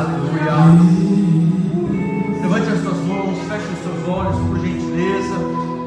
Aleluia. Levante as suas mãos, feche os seus olhos, por gentileza.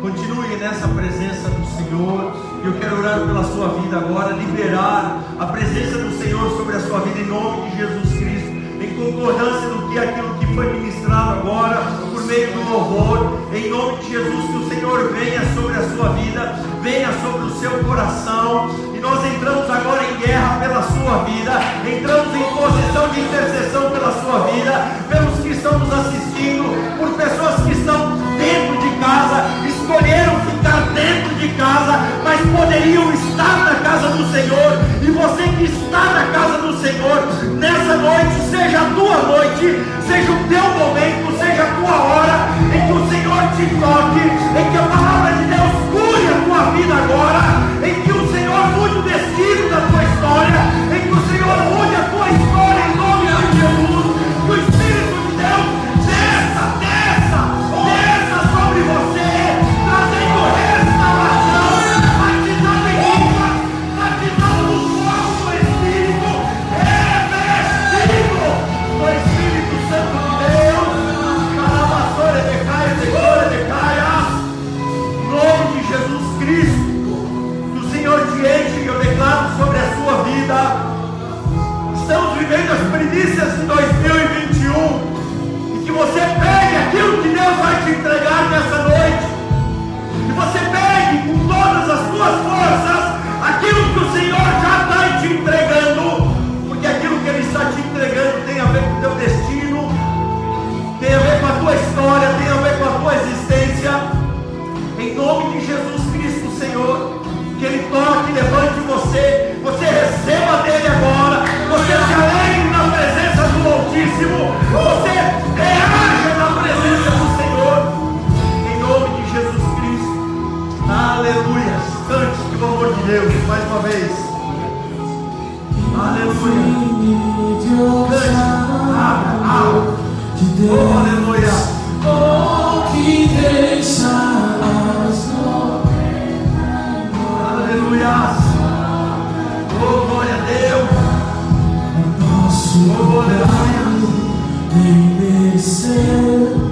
Continue nessa presença do Senhor. Eu quero orar pela sua vida agora, liberar a presença do Senhor sobre a sua vida em nome de Jesus Cristo, em concordância do que aquilo que foi ministrado agora por meio do louvor. Em nome de Jesus, que o Senhor venha sobre a sua vida, venha sobre o seu coração nós entramos agora em guerra pela sua vida, entramos em posição de intercessão pela sua vida, pelos que estão nos assistindo, por pessoas que estão dentro de casa, escolheram ficar dentro de casa, mas poderiam estar na casa do Senhor, e você que está na casa do Senhor, nessa noite, seja a tua noite, seja o teu momento, seja a tua hora, em que o Senhor te toque, em que a palavra de Deus cure a tua vida agora, em que destino da tua história, em que o Senhor mude a tua história em nome de Jesus. de 2021. E que você pegue aquilo que Deus vai te entregar nessa noite. E você pegue com todas as suas forças aquilo que o Senhor já está te entregando. Porque aquilo que Ele está te entregando tem a ver com o teu destino, tem a ver com a tua história, tem a ver com a tua existência. Em nome de Jesus Cristo, Senhor que Ele toque, levante você, você receba dele agora, você se alegre na presença do Altíssimo, você reaja na presença do Senhor, em nome de Jesus Cristo, aleluia, cante o amor de Deus, mais uma vez, aleluia, cante, abra, abra, oh, aleluia, oh, que deixa aleluia, oh, glória a Deus, slow down, make me sad.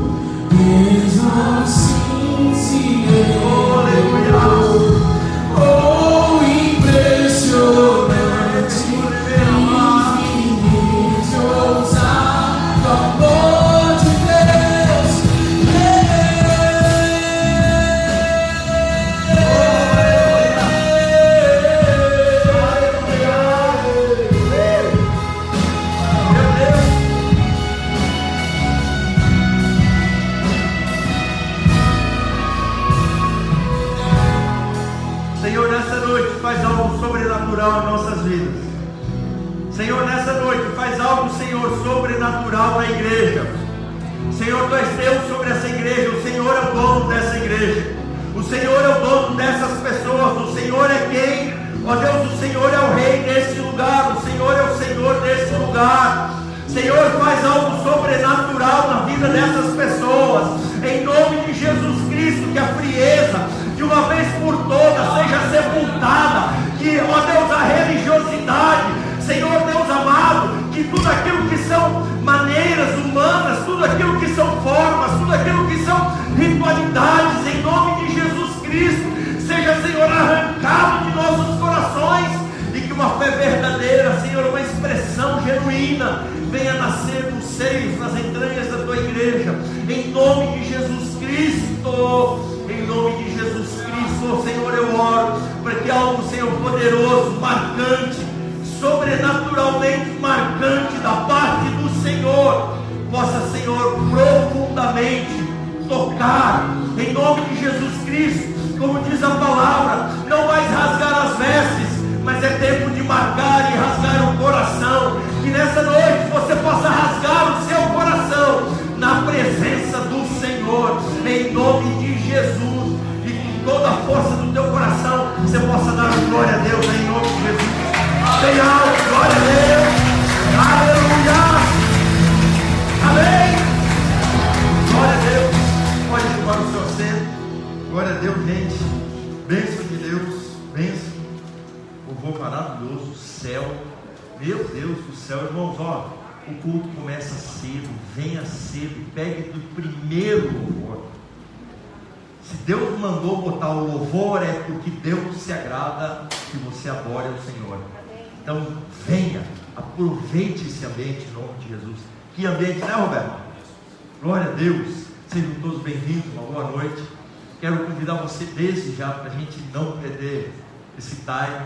Gente não perder esse time,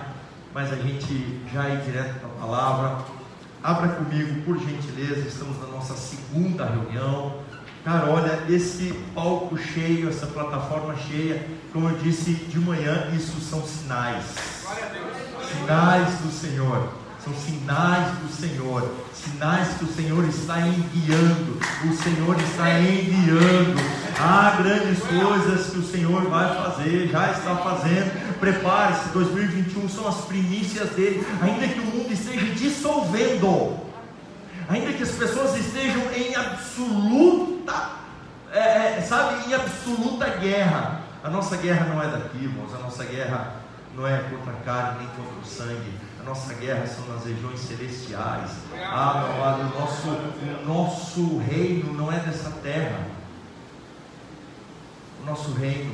mas a gente já ir direto para a palavra. Abra comigo, por gentileza, estamos na nossa segunda reunião. Cara, olha, esse palco cheio, essa plataforma cheia, como eu disse de manhã, isso são sinais. Sinais do Senhor. São sinais do Senhor. Sinais que o Senhor está enviando. O Senhor está enviando. Há grandes coisas que o Senhor vai fazer, já está fazendo. Prepare-se, 2021 são as primícias dele. Ainda que o mundo esteja dissolvendo ainda que as pessoas estejam em absoluta, é, é, sabe, em absoluta guerra. A nossa guerra não é daqui, irmãos, a nossa guerra não é contra a carne nem contra o sangue. Nossa guerra são nas regiões celestiais. Ah, meu amado, o nosso, o nosso reino não é dessa terra. O nosso reino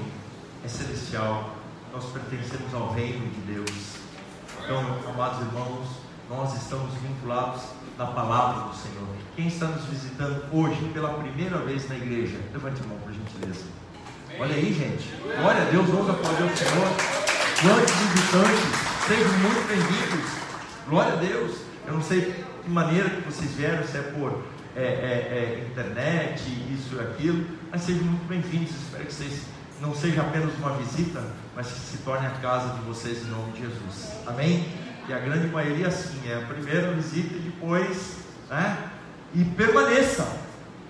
é celestial. Nós pertencemos ao reino de Deus. Então, amados irmãos, nós estamos vinculados na palavra do Senhor. Quem está nos visitando hoje pela primeira vez na igreja, levante a mão por gentileza. Olha aí, gente. Glória a Deus, vamos aplaudir o Senhor. Quantos visitantes, sejam muito bem-vindos. Glória a Deus. Eu não sei que maneira que vocês vieram, se é por é, é, é, internet, isso e aquilo, mas sejam muito bem-vindos. Espero que vocês não seja apenas uma visita, mas que se torne a casa de vocês em nome de Jesus. Amém? que a grande maioria assim, é a primeira visita e depois, né? E permaneça,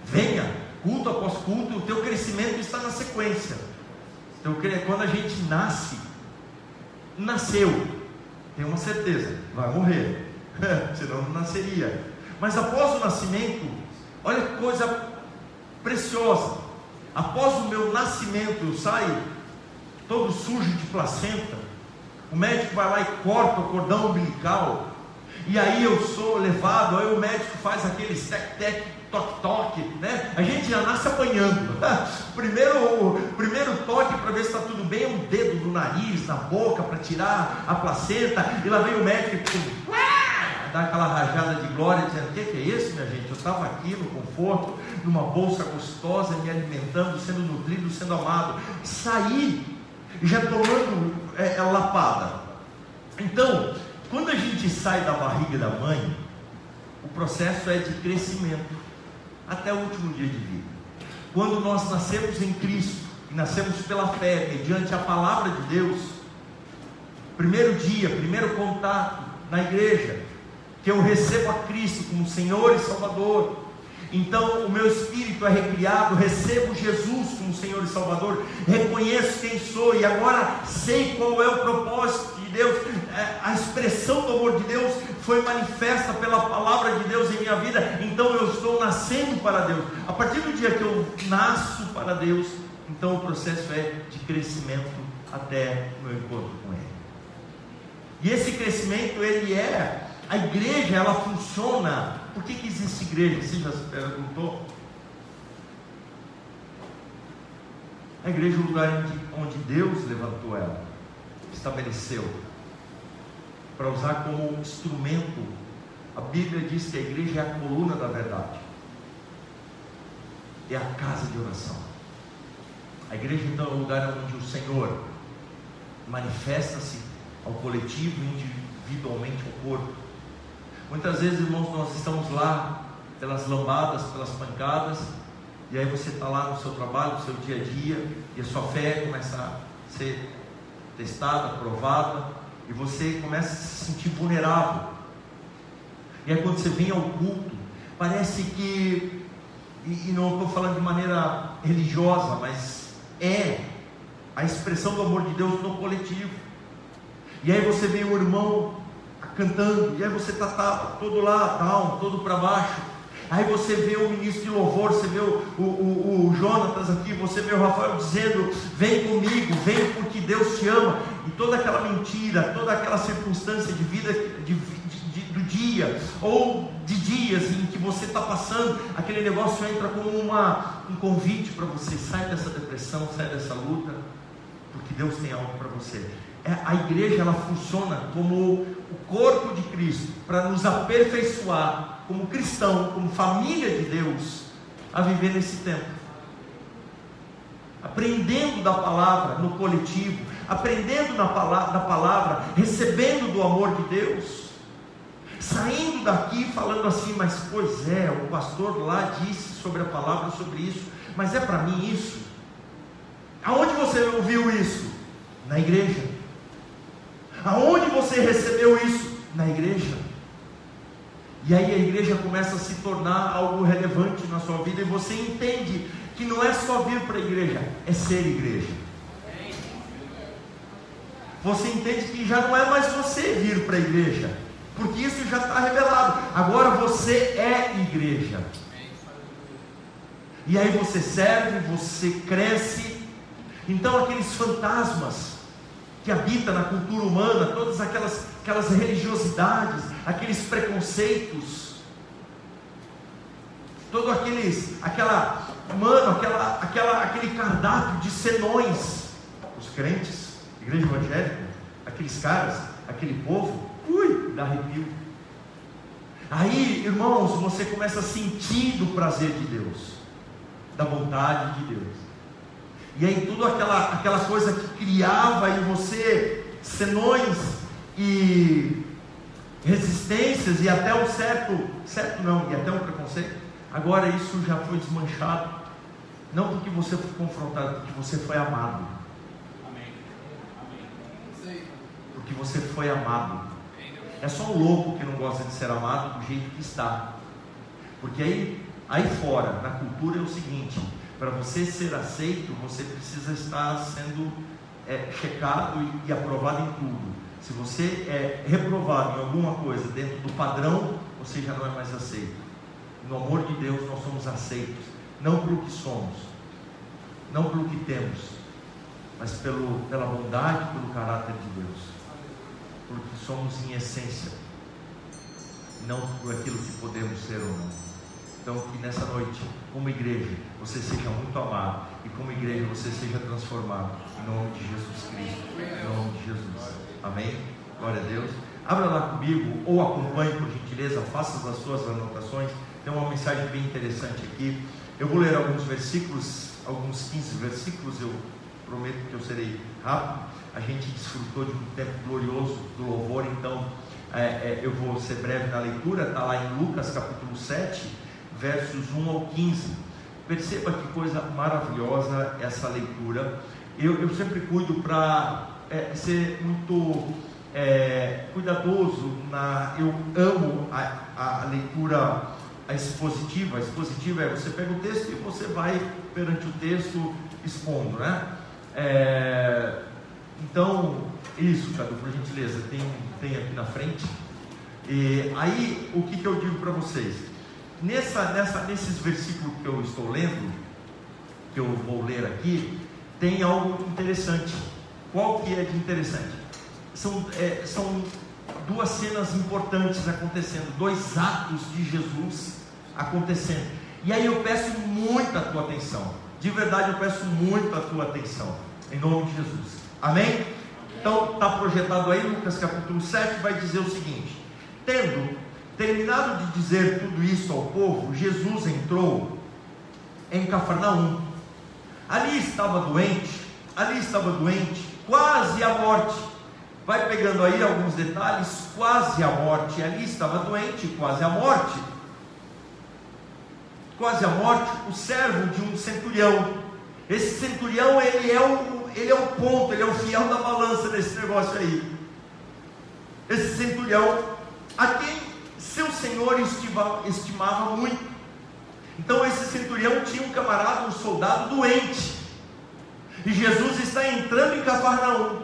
venha, culto após culto, o teu crescimento está na sequência. Então, quando a gente nasce, nasceu, tem uma certeza, vai morrer, senão não nasceria. Mas após o nascimento, olha que coisa preciosa. Após o meu nascimento, eu saio todo sujo de placenta, o médico vai lá e corta o cordão umbilical. E aí eu sou levado, aí o médico faz aquele tec-tec, toque-toque, né? A gente já nasce apanhando. primeiro, o primeiro toque para ver se está tudo bem é um dedo no nariz, na boca, para tirar a placenta. E lá vem o médico e dá aquela rajada de glória, dizendo: O que, que é isso, minha gente? Eu estava aqui no conforto, numa bolsa gostosa, me alimentando, sendo nutrido, sendo amado. Saí já tomando é, é lapada. Então, quando a gente sai da barriga da mãe, o processo é de crescimento até o último dia de vida. Quando nós nascemos em Cristo e nascemos pela fé, mediante a palavra de Deus, primeiro dia, primeiro contato na igreja, que eu recebo a Cristo como Senhor e Salvador, então o meu espírito é recriado, recebo Jesus como Senhor e Salvador, reconheço quem sou e agora sei qual é o propósito de Deus. É, a expressão do amor de Deus foi manifesta pela palavra de Deus em minha vida, então eu estou nascendo para Deus. A partir do dia que eu nasço para Deus, então o processo é de crescimento até o meu encontro com Ele. E esse crescimento ele é a igreja, ela funciona por que, que existe igreja? Você já se perguntou? A igreja é o lugar onde Deus levantou ela, estabeleceu, para usar como instrumento. A Bíblia diz que a igreja é a coluna da verdade, é a casa de oração. A igreja então é o lugar onde o Senhor manifesta-se ao coletivo individualmente ao corpo. Muitas vezes, irmãos, nós estamos lá pelas lambadas, pelas pancadas, e aí você está lá no seu trabalho, no seu dia a dia, e a sua fé começa a ser testada, provada, e você começa a se sentir vulnerável. E aí quando você vem ao culto, parece que, e, e não estou falando de maneira religiosa, mas é a expressão do amor de Deus no coletivo. E aí você vê o irmão cantando, e aí você está tá, todo lá, down, todo para baixo. Aí você vê o ministro de louvor, você vê o, o, o, Jonatas aqui, você vê o Rafael dizendo: Vem comigo, vem porque Deus te ama. E toda aquela mentira, toda aquela circunstância de vida de, de, do dia, ou de dias em que você está passando, aquele negócio entra como uma, um convite para você, sai dessa depressão, sai dessa luta, porque Deus tem algo para você. É, a igreja ela funciona como corpo de Cristo para nos aperfeiçoar como cristão, como família de Deus, a viver nesse tempo. Aprendendo da palavra no coletivo, aprendendo na palavra, da palavra, recebendo do amor de Deus, saindo daqui falando assim, mas pois é, o pastor lá disse sobre a palavra, sobre isso, mas é para mim isso. Aonde você ouviu isso? Na igreja. Aonde você recebeu isso? Na igreja. E aí a igreja começa a se tornar algo relevante na sua vida e você entende que não é só vir para a igreja, é ser igreja. Você entende que já não é mais você vir para a igreja, porque isso já está revelado. Agora você é igreja. E aí você serve, você cresce. Então aqueles fantasmas que habitam na cultura humana, todas aquelas, aquelas religiosidades, aqueles preconceitos, todo aqueles, aquela, mano, aquela, aquela, aquele cardápio de senões, os crentes, igreja evangélica, aqueles caras, aquele povo, ui, dá arrepio. Aí, irmãos, você começa a sentir do prazer de Deus, da vontade de Deus. E aí tudo aquela, aquela coisa que criava em você senões e resistências e até um certo, certo não, e até um preconceito, agora isso já foi desmanchado. Não porque você foi confrontado, porque você foi amado. Amém. Amém. Porque você foi amado. É só um louco que não gosta de ser amado do jeito que está. Porque aí, aí fora, na cultura é o seguinte: para você ser aceito, você precisa estar sendo é, checado e, e aprovado em tudo. Se você é reprovado em alguma coisa dentro do padrão, você já não é mais aceito. No amor de Deus, nós somos aceitos, não pelo que somos, não pelo que temos, mas pelo, pela bondade, pelo caráter de Deus, porque somos em essência, não por aquilo que podemos ser ou não. Então, que nessa noite, como igreja, você seja muito amado e como igreja você seja transformado. Em nome de Jesus Cristo. Em nome de Jesus. Amém? Glória a Deus. Abra lá comigo ou acompanhe por gentileza, faça as suas anotações. Tem uma mensagem bem interessante aqui. Eu vou ler alguns versículos, alguns 15 versículos. Eu prometo que eu serei rápido. A gente desfrutou de um tempo glorioso do louvor, então é, é, eu vou ser breve na leitura. Está lá em Lucas capítulo 7 versos 1 ao 15. Perceba que coisa maravilhosa essa leitura. Eu, eu sempre cuido para é, ser muito é, cuidadoso na. Eu amo a, a leitura a expositiva. A expositiva é você pega o texto e você vai perante o texto expondo, né? É, então, isso, Cadu, por gentileza, tem, tem aqui na frente. E aí, o que, que eu digo para vocês? Nessa, nessa, nesses versículos que eu estou lendo, que eu vou ler aqui, tem algo interessante. Qual que é de interessante? São, é, são duas cenas importantes acontecendo, dois atos de Jesus acontecendo. E aí eu peço muita tua atenção. De verdade eu peço muito a tua atenção. Em nome de Jesus. Amém? Então está projetado aí, Lucas capítulo 7 vai dizer o seguinte: Tendo Terminado de dizer tudo isso ao povo, Jesus entrou em Cafarnaum. Ali estava doente, ali estava doente, quase à morte. Vai pegando aí alguns detalhes, quase à morte. Ali estava doente, quase à morte. Quase à morte, o servo de um centurião. Esse centurião, ele é o, ele é o ponto, ele é o fiel da balança desse negócio aí. Esse centurião, a quem seu senhor estimava, muito. Então esse centurião tinha um camarada, um soldado doente. E Jesus está entrando em Cafarnaum.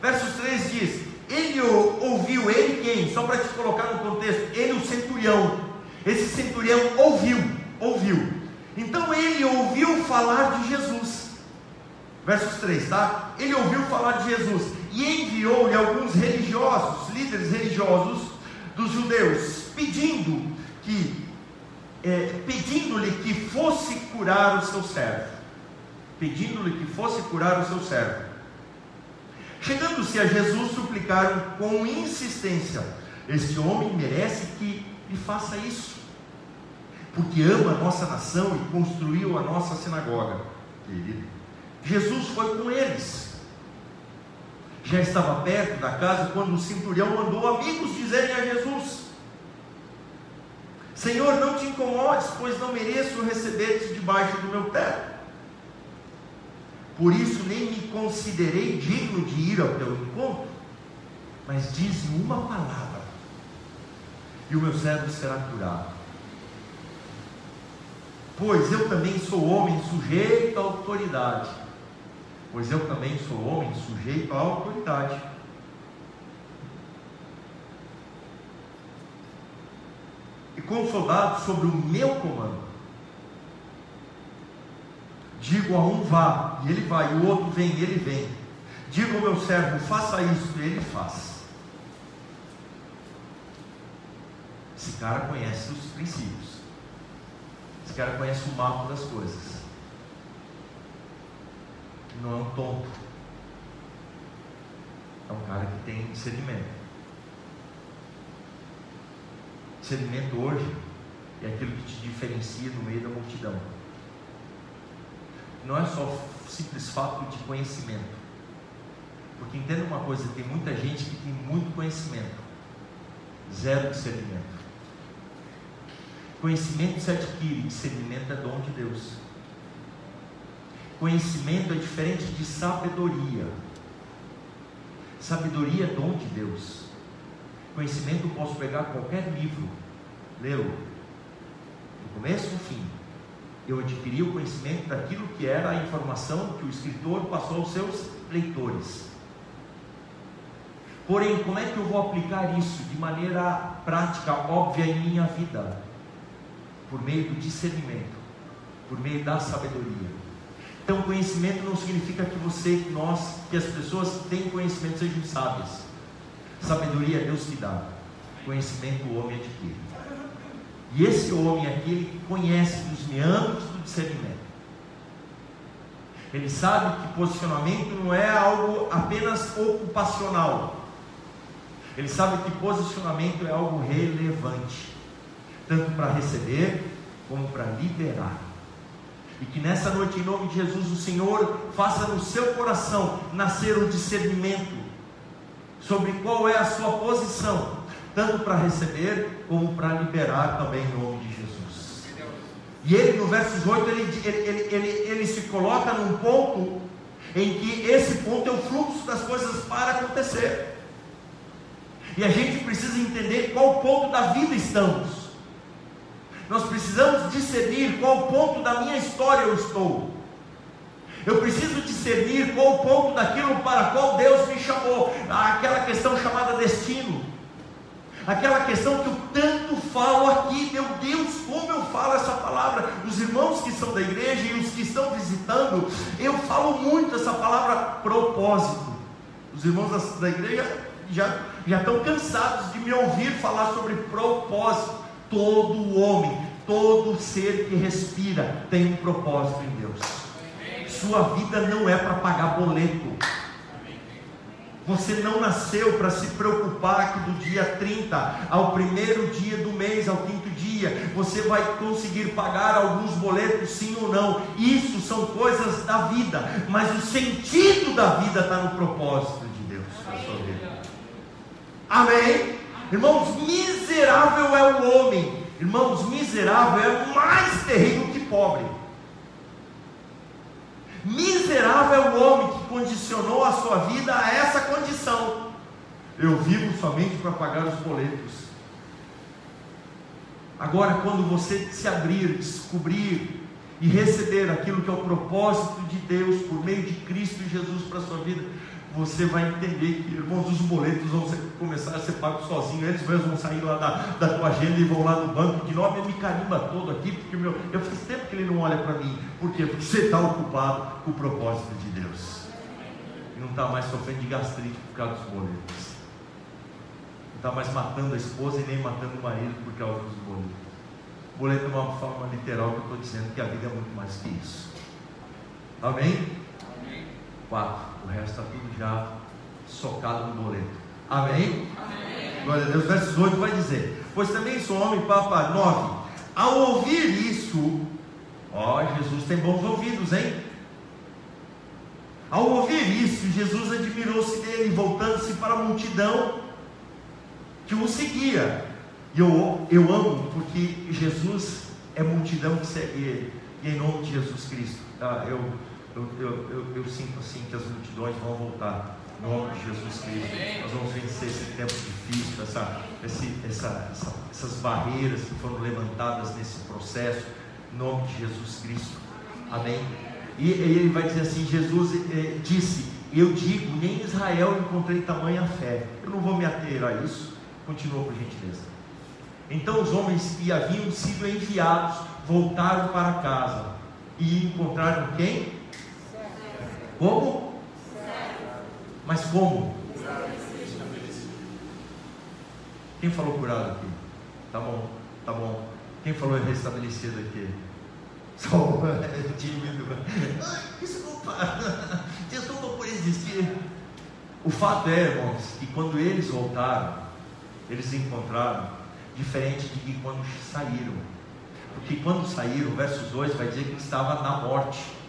Versos 3 diz: Ele ouviu, ele quem? Só para te colocar no contexto, ele, o centurião. Esse centurião ouviu, ouviu. Então ele ouviu falar de Jesus. Versos 3, tá? Ele ouviu falar de Jesus e enviou-lhe alguns religiosos, líderes religiosos, dos judeus, pedindo que, é, pedindo-lhe que fosse curar o seu servo, pedindo-lhe que fosse curar o seu servo. Chegando-se a Jesus, suplicaram com insistência: Este homem merece que lhe faça isso, porque ama a nossa nação e construiu a nossa sinagoga. Querido, Jesus foi com eles já estava perto da casa quando o centurião mandou amigos dizerem a Jesus: Senhor, não te incomodes, pois não mereço receber-te debaixo do meu teto. Por isso nem me considerei digno de ir ao teu encontro, mas diz uma palavra, e o meu servo será curado. Pois eu também sou homem sujeito à autoridade pois eu também sou homem sujeito à autoridade. E com soldados sobre o meu comando. Digo a um vá, e ele vai, o outro vem, e ele vem. Digo ao meu servo, faça isso, e ele faz. Esse cara conhece os princípios. Esse cara conhece o mapa das coisas não é um tonto. É um cara que tem discernimento. Discernimento hoje é aquilo que te diferencia no meio da multidão. Não é só simples fato de conhecimento. Porque entenda uma coisa, tem muita gente que tem muito conhecimento, zero discernimento. Conhecimento se adquire, discernimento é dom de Deus. Conhecimento é diferente de sabedoria. Sabedoria é dom de Deus. Conhecimento eu posso pegar qualquer livro, lê-lo, do começo ao fim. Eu adquiri o conhecimento daquilo que era a informação que o escritor passou aos seus leitores. Porém, como é que eu vou aplicar isso de maneira prática, óbvia em minha vida? Por meio do discernimento, por meio da sabedoria. Então, conhecimento não significa que você, nós, que as pessoas têm conhecimento sejam sábias. Sabedoria é Deus que dá. Conhecimento o homem adquire. E esse homem aqui, ele conhece os meandros do discernimento. Ele sabe que posicionamento não é algo apenas ocupacional. Ele sabe que posicionamento é algo relevante, tanto para receber como para liberar. E que nessa noite, em nome de Jesus, o Senhor faça no seu coração nascer um discernimento sobre qual é a sua posição, tanto para receber como para liberar também em nome de Jesus. E ele, no versos 8, ele, ele, ele, ele, se coloca num ponto em que esse ponto é o fluxo das coisas para acontecer. E a gente precisa entender qual ponto da vida estamos. Nós precisamos discernir qual ponto da minha história eu estou. Eu preciso discernir qual ponto daquilo para qual Deus me chamou. Aquela questão chamada destino. Aquela questão que eu tanto falo aqui, meu Deus, como eu falo essa palavra. Os irmãos que são da igreja e os que estão visitando, eu falo muito essa palavra propósito. Os irmãos da, da igreja já, já estão cansados de me ouvir falar sobre propósito todo homem, todo ser que respira tem um propósito em Deus. Sua vida não é para pagar boleto. Você não nasceu para se preocupar que do dia 30 ao primeiro dia do mês, ao quinto dia, você vai conseguir pagar alguns boletos, sim ou não. Isso são coisas da vida, mas o sentido da vida está no propósito de Deus. Amém? Irmãos, miserável é o homem. Irmãos, miserável é mais terrível que pobre. Miserável é o homem que condicionou a sua vida a essa condição. Eu vivo somente para pagar os boletos. Agora, quando você se abrir, descobrir e receber aquilo que é o propósito de Deus por meio de Cristo Jesus para a sua vida, você vai entender que, irmãos, os boletos vão ser, começar a ser pagos sozinhos, eles mesmos vão sair lá da, da tua agenda e vão lá no banco, de novo, me carimba todo aqui, porque meu, eu faz tempo que ele não olha para mim, por quê? Porque você está ocupado com o propósito de Deus, e não está mais sofrendo de gastrite por causa dos boletos. está mais matando a esposa e nem matando o marido por causa dos boletos. Boleto é uma forma literal que eu estou dizendo que a vida é muito mais que isso. Amém? Amém. Quatro. O resto está tudo já socado no boleto. Amém? Amém. Glória a Deus. Versos 8 vai dizer: Pois também sou homem, papa 9. Ao ouvir isso, ó, Jesus tem bons ouvidos, hein? Ao ouvir isso, Jesus admirou-se dele, voltando-se para a multidão que o seguia. E eu, eu amo porque Jesus é multidão que segue ele. E em nome de Jesus Cristo, tá? eu, eu, eu, eu, eu sinto assim que as multidões vão voltar. Em nome de Jesus Cristo. Nós vamos vencer esse tempo difícil, essa, esse, essa, essa, essas barreiras que foram levantadas nesse processo. Em nome de Jesus Cristo. Amém. E, ele vai dizer assim: Jesus eh, disse, Eu digo, nem em Israel encontrei tamanha fé. Eu não vou me ater a isso. Continua por gentileza. Então os homens que haviam sido enviados voltaram para casa e encontraram quem? Como? Mas como? Quem falou curado aqui? Tá bom, tá bom. Quem falou restabelecido aqui? Só tímido. Desculpa, desculpa por existir. O fato é, irmãos, que quando eles voltaram, eles encontraram diferente de que quando saíram. Porque quando saíram, versos 2 vai dizer que estava na morte.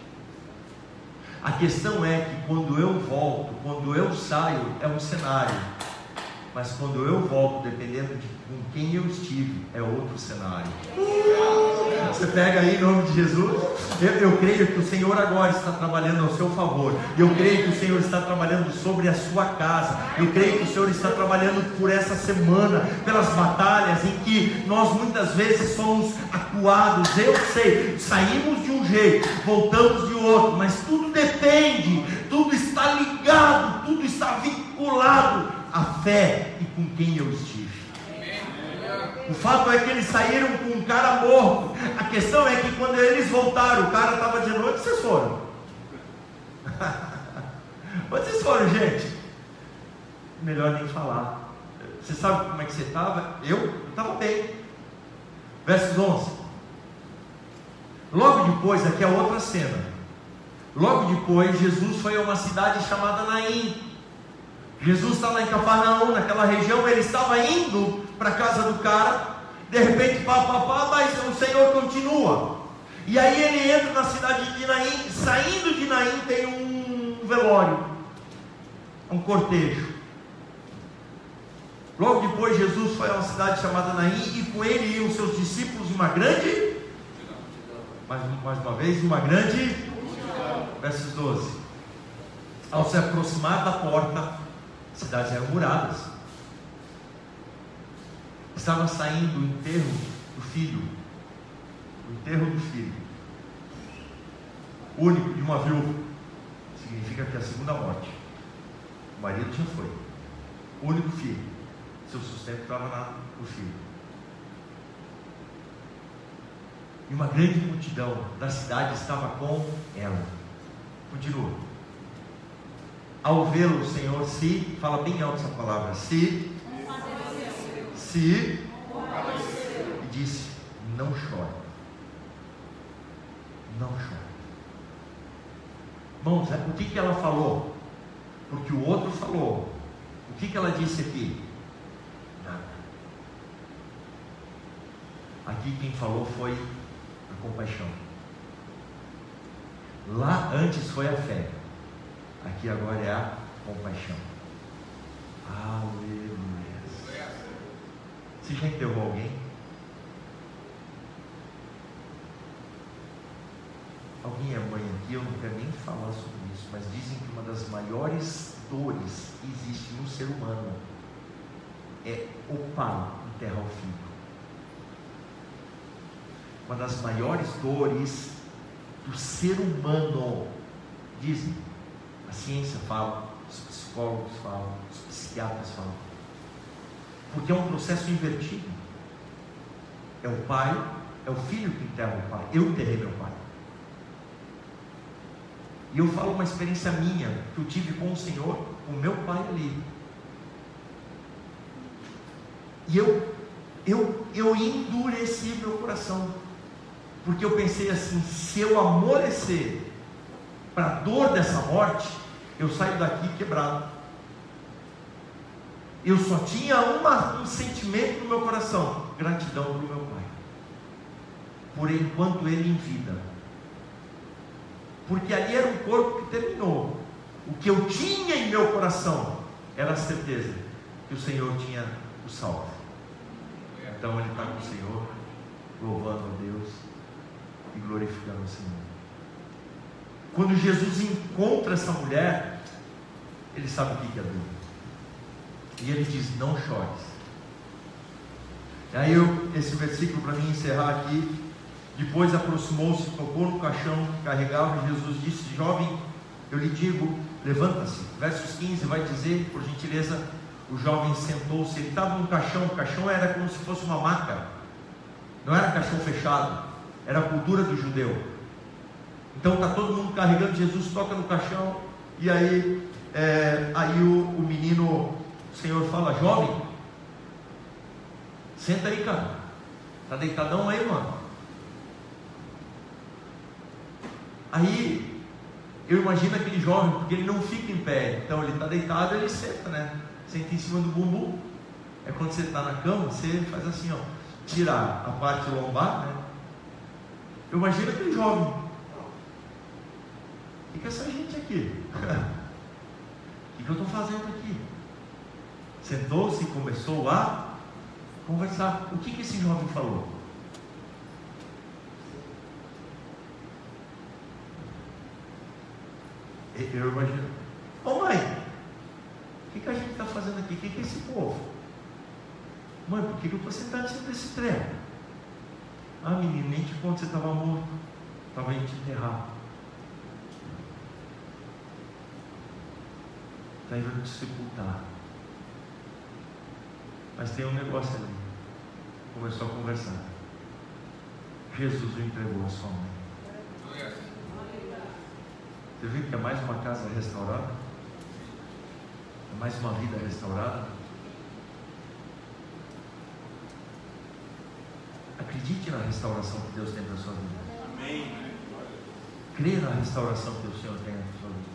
A questão é que quando eu volto, quando eu saio, é um cenário. Mas quando eu volto, dependendo de com quem eu estive, é outro cenário. Você pega aí em nome de Jesus. Eu, eu, creio que o Senhor agora está trabalhando ao seu favor. Eu creio que o Senhor está trabalhando sobre a sua casa. Eu creio que o Senhor está trabalhando por essa semana, pelas batalhas em que nós muitas vezes somos acuados. Eu sei, saímos de um jeito, voltamos de outro, mas tudo depende, tudo está ligado, tudo está vinculado à fé e com quem eu estive. O fato é que eles saíram com um cara morto. A questão é que quando eles voltaram, o cara estava de noite, vocês foram. Onde vocês foram, gente? Melhor nem falar. Você sabe como é que você estava? Eu estava bem. Versos 11. Logo depois, aqui é outra cena. Logo depois, Jesus foi a uma cidade chamada Naim. Jesus está lá em Cafarnaum, naquela região, ele estava indo para casa do cara, de repente, pá, pá, pá, mas o Senhor continua. E aí ele entra na cidade de Naim, saindo de Naim tem um velório, um cortejo. Logo depois Jesus foi a uma cidade chamada Naim e com ele iam seus discípulos uma grande, mais, mais uma vez, uma grande, versos 12. Ao se aproximar da porta, cidades eram muradas estava saindo o enterro do filho, o enterro do filho, único de uma viúva, significa que é a segunda morte. O marido já foi, único filho, seu sustento estava no filho. E uma grande multidão da cidade estava com ela. Continua. Ao vê-lo, o Senhor se, fala bem alto essa palavra, se se e disse: Não chore. Não chore. Irmãos, o que, que ela falou? Porque o outro falou. O que, que ela disse aqui? Nada. Aqui quem falou foi a compaixão. Lá antes foi a fé. Aqui agora é a compaixão. Aleluia. Você já enterrou alguém? Alguém é mãe aqui, eu não quero nem falar sobre isso, mas dizem que uma das maiores dores que existe no ser humano é o pai enterrar o filho. Uma das maiores dores do ser humano, dizem, a ciência fala, os psicólogos falam, os psiquiatras falam, porque é um processo invertido. É o pai, é o filho que enterra o pai. Eu enterrei meu pai. E eu falo uma experiência minha que eu tive com o Senhor, o meu pai ali. E eu, eu, eu endureci meu coração. Porque eu pensei assim: se eu amolecer para a dor dessa morte, eu saio daqui quebrado. Eu só tinha uma, um sentimento no meu coração: gratidão para o meu pai. Por enquanto ele em vida. Porque ali era um corpo que terminou. O que eu tinha em meu coração era a certeza que o Senhor tinha o salvo. Então ele está com o Senhor, louvando a Deus e glorificando o Senhor. Quando Jesus encontra essa mulher, ele sabe o que é dor. E ele diz: Não chores. E aí, eu, esse versículo para mim encerrar aqui. Depois aproximou-se, tocou no caixão que carregava. Jesus disse: Jovem, eu lhe digo, levanta-se. Versos 15 vai dizer, por gentileza, o jovem sentou-se. Ele estava num caixão, o caixão era como se fosse uma maca, não era caixão fechado, era a cultura do judeu. Então está todo mundo carregando, Jesus toca no caixão, e aí, é, aí o, o menino, o Senhor fala, jovem, senta aí, cara. Está deitadão aí, mano. Aí eu imagino aquele jovem, porque ele não fica em pé, então ele está deitado, ele senta, né? Senta em cima do bumbum. É quando você está na cama, você faz assim, ó, tira a parte lombar, né? Eu imagino aquele jovem. O que é essa gente aqui? O que eu estou fazendo aqui? Sentou-se e começou a conversar. O que, que esse jovem falou? Eu imagino. Ô mãe, o que, que a gente está fazendo aqui? O que, que é esse povo? Mãe, por que, que sentado em cima desse trem? Ah, menino, nem te conto, você estava morto. Estava indo te enterrar. Está indo te. Mas tem um negócio ali. Começou a conversar. Jesus o entregou a sua mãe. Você viu que é mais uma casa restaurada? É mais uma vida restaurada? Acredite na restauração que Deus tem para a sua vida. Amém. Crê na restauração que o Senhor tem para a sua vida.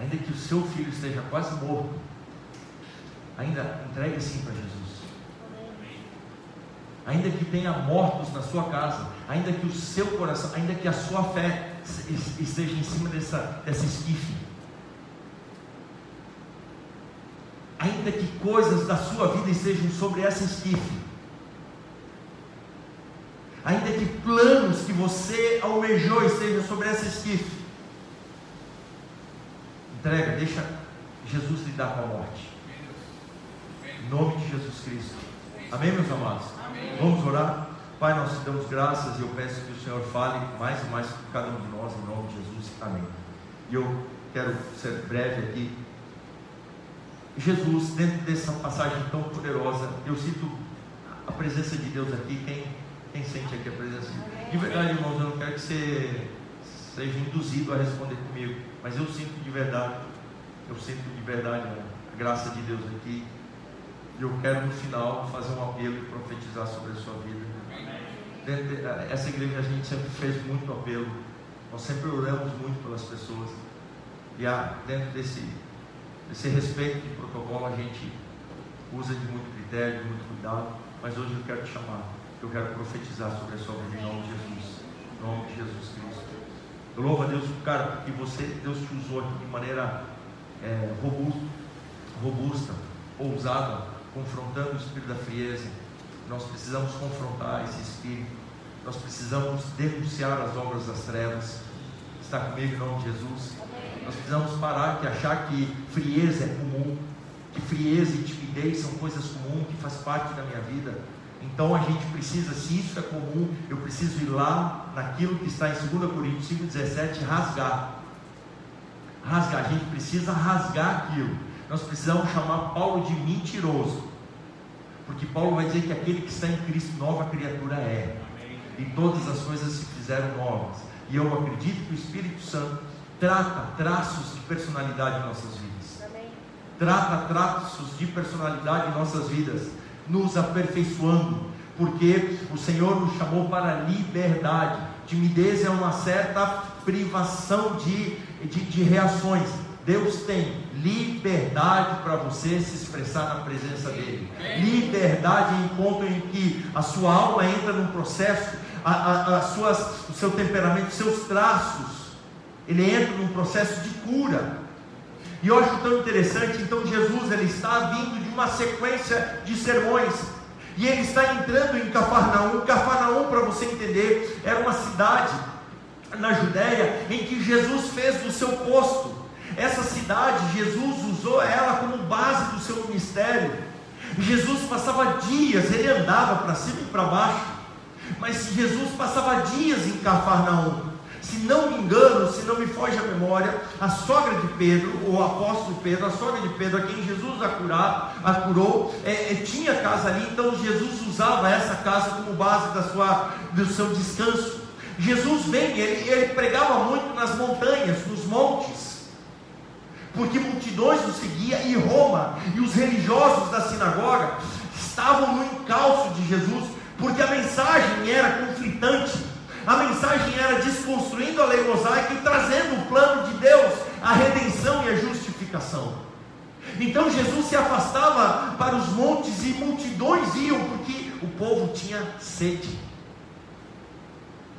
Ainda que o seu filho esteja quase morto, ainda entregue sim para Jesus. Ainda que tenha mortos na sua casa, ainda que o seu coração, ainda que a sua fé esteja em cima dessa, dessa esquife. Ainda que coisas da sua vida estejam sobre essa esquife. Ainda que planos que você almejou estejam sobre essa esquife. Entrega, deixa Jesus lidar com a morte. Em nome de Jesus Cristo. Amém, meus amados? Amém. Vamos orar? Pai, nós te damos graças e eu peço que o Senhor fale mais e mais com cada um de nós, em nome de Jesus. Amém. E eu quero ser breve aqui. Jesus, dentro dessa passagem tão poderosa, eu sinto a presença de Deus aqui. Quem, quem sente aqui a presença? De verdade, irmãos, eu não quero que você seja induzido a responder comigo, mas eu sinto de verdade, eu sinto de verdade a graça de Deus aqui. E eu quero no final fazer um apelo e profetizar sobre a sua vida. Essa igreja a gente sempre fez muito apelo, nós sempre oramos muito pelas pessoas. E há, dentro desse, desse respeito de protocolo, a gente usa de muito critério, de muito cuidado. Mas hoje eu quero te chamar, eu quero profetizar sobre a sua vida em nome de Jesus. Em nome de Jesus Cristo. Eu louvo a Deus, cara, que você, Deus te usou de maneira é, robusta, robusta, ousada, confrontando o espírito da frieza nós precisamos confrontar esse espírito. Nós precisamos denunciar as obras das trevas. Está comigo em nome de Jesus? Nós precisamos parar de achar que frieza é comum, que frieza e timidez são coisas comuns, que faz parte da minha vida. Então a gente precisa, se isso é comum, eu preciso ir lá naquilo que está em 2 Coríntios 5,17, rasgar. Rasgar, a gente precisa rasgar aquilo. Nós precisamos chamar Paulo de mentiroso. Porque Paulo vai dizer que aquele que está em Cristo, nova criatura é. E todas as coisas se fizeram novas. E eu acredito que o Espírito Santo trata traços de personalidade em nossas vidas. trata traços de personalidade em nossas vidas, nos aperfeiçoando, porque o Senhor nos chamou para liberdade. Timidez é uma certa privação de, de, de reações. Deus tem liberdade para você se expressar na presença dele. Liberdade em ponto em que a sua alma entra num processo, a, a, a suas, o seu temperamento, seus traços, ele entra num processo de cura. E eu acho tão interessante, então Jesus ele está vindo de uma sequência de sermões. E ele está entrando em Cafarnaum. Cafarnaum, para você entender, era uma cidade na Judéia em que Jesus fez do seu posto. Essa cidade, Jesus usou ela como base do seu ministério. Jesus passava dias, ele andava para cima e para baixo, mas Jesus passava dias em Cafarnaum. Se não me engano, se não me foge a memória, a sogra de Pedro, o apóstolo Pedro, a sogra de Pedro, a quem Jesus a, curar, a curou, é, é, tinha casa ali, então Jesus usava essa casa como base da sua, do seu descanso. Jesus vem, ele, ele pregava muito nas montanhas, nos montes, porque multidões o seguiam, e Roma, e os religiosos da sinagoga, estavam no encalço de Jesus, porque a mensagem era conflitante a mensagem era desconstruindo a lei mosaica e trazendo o plano de Deus, a redenção e a justificação. Então Jesus se afastava para os montes e multidões iam, porque o povo tinha sede.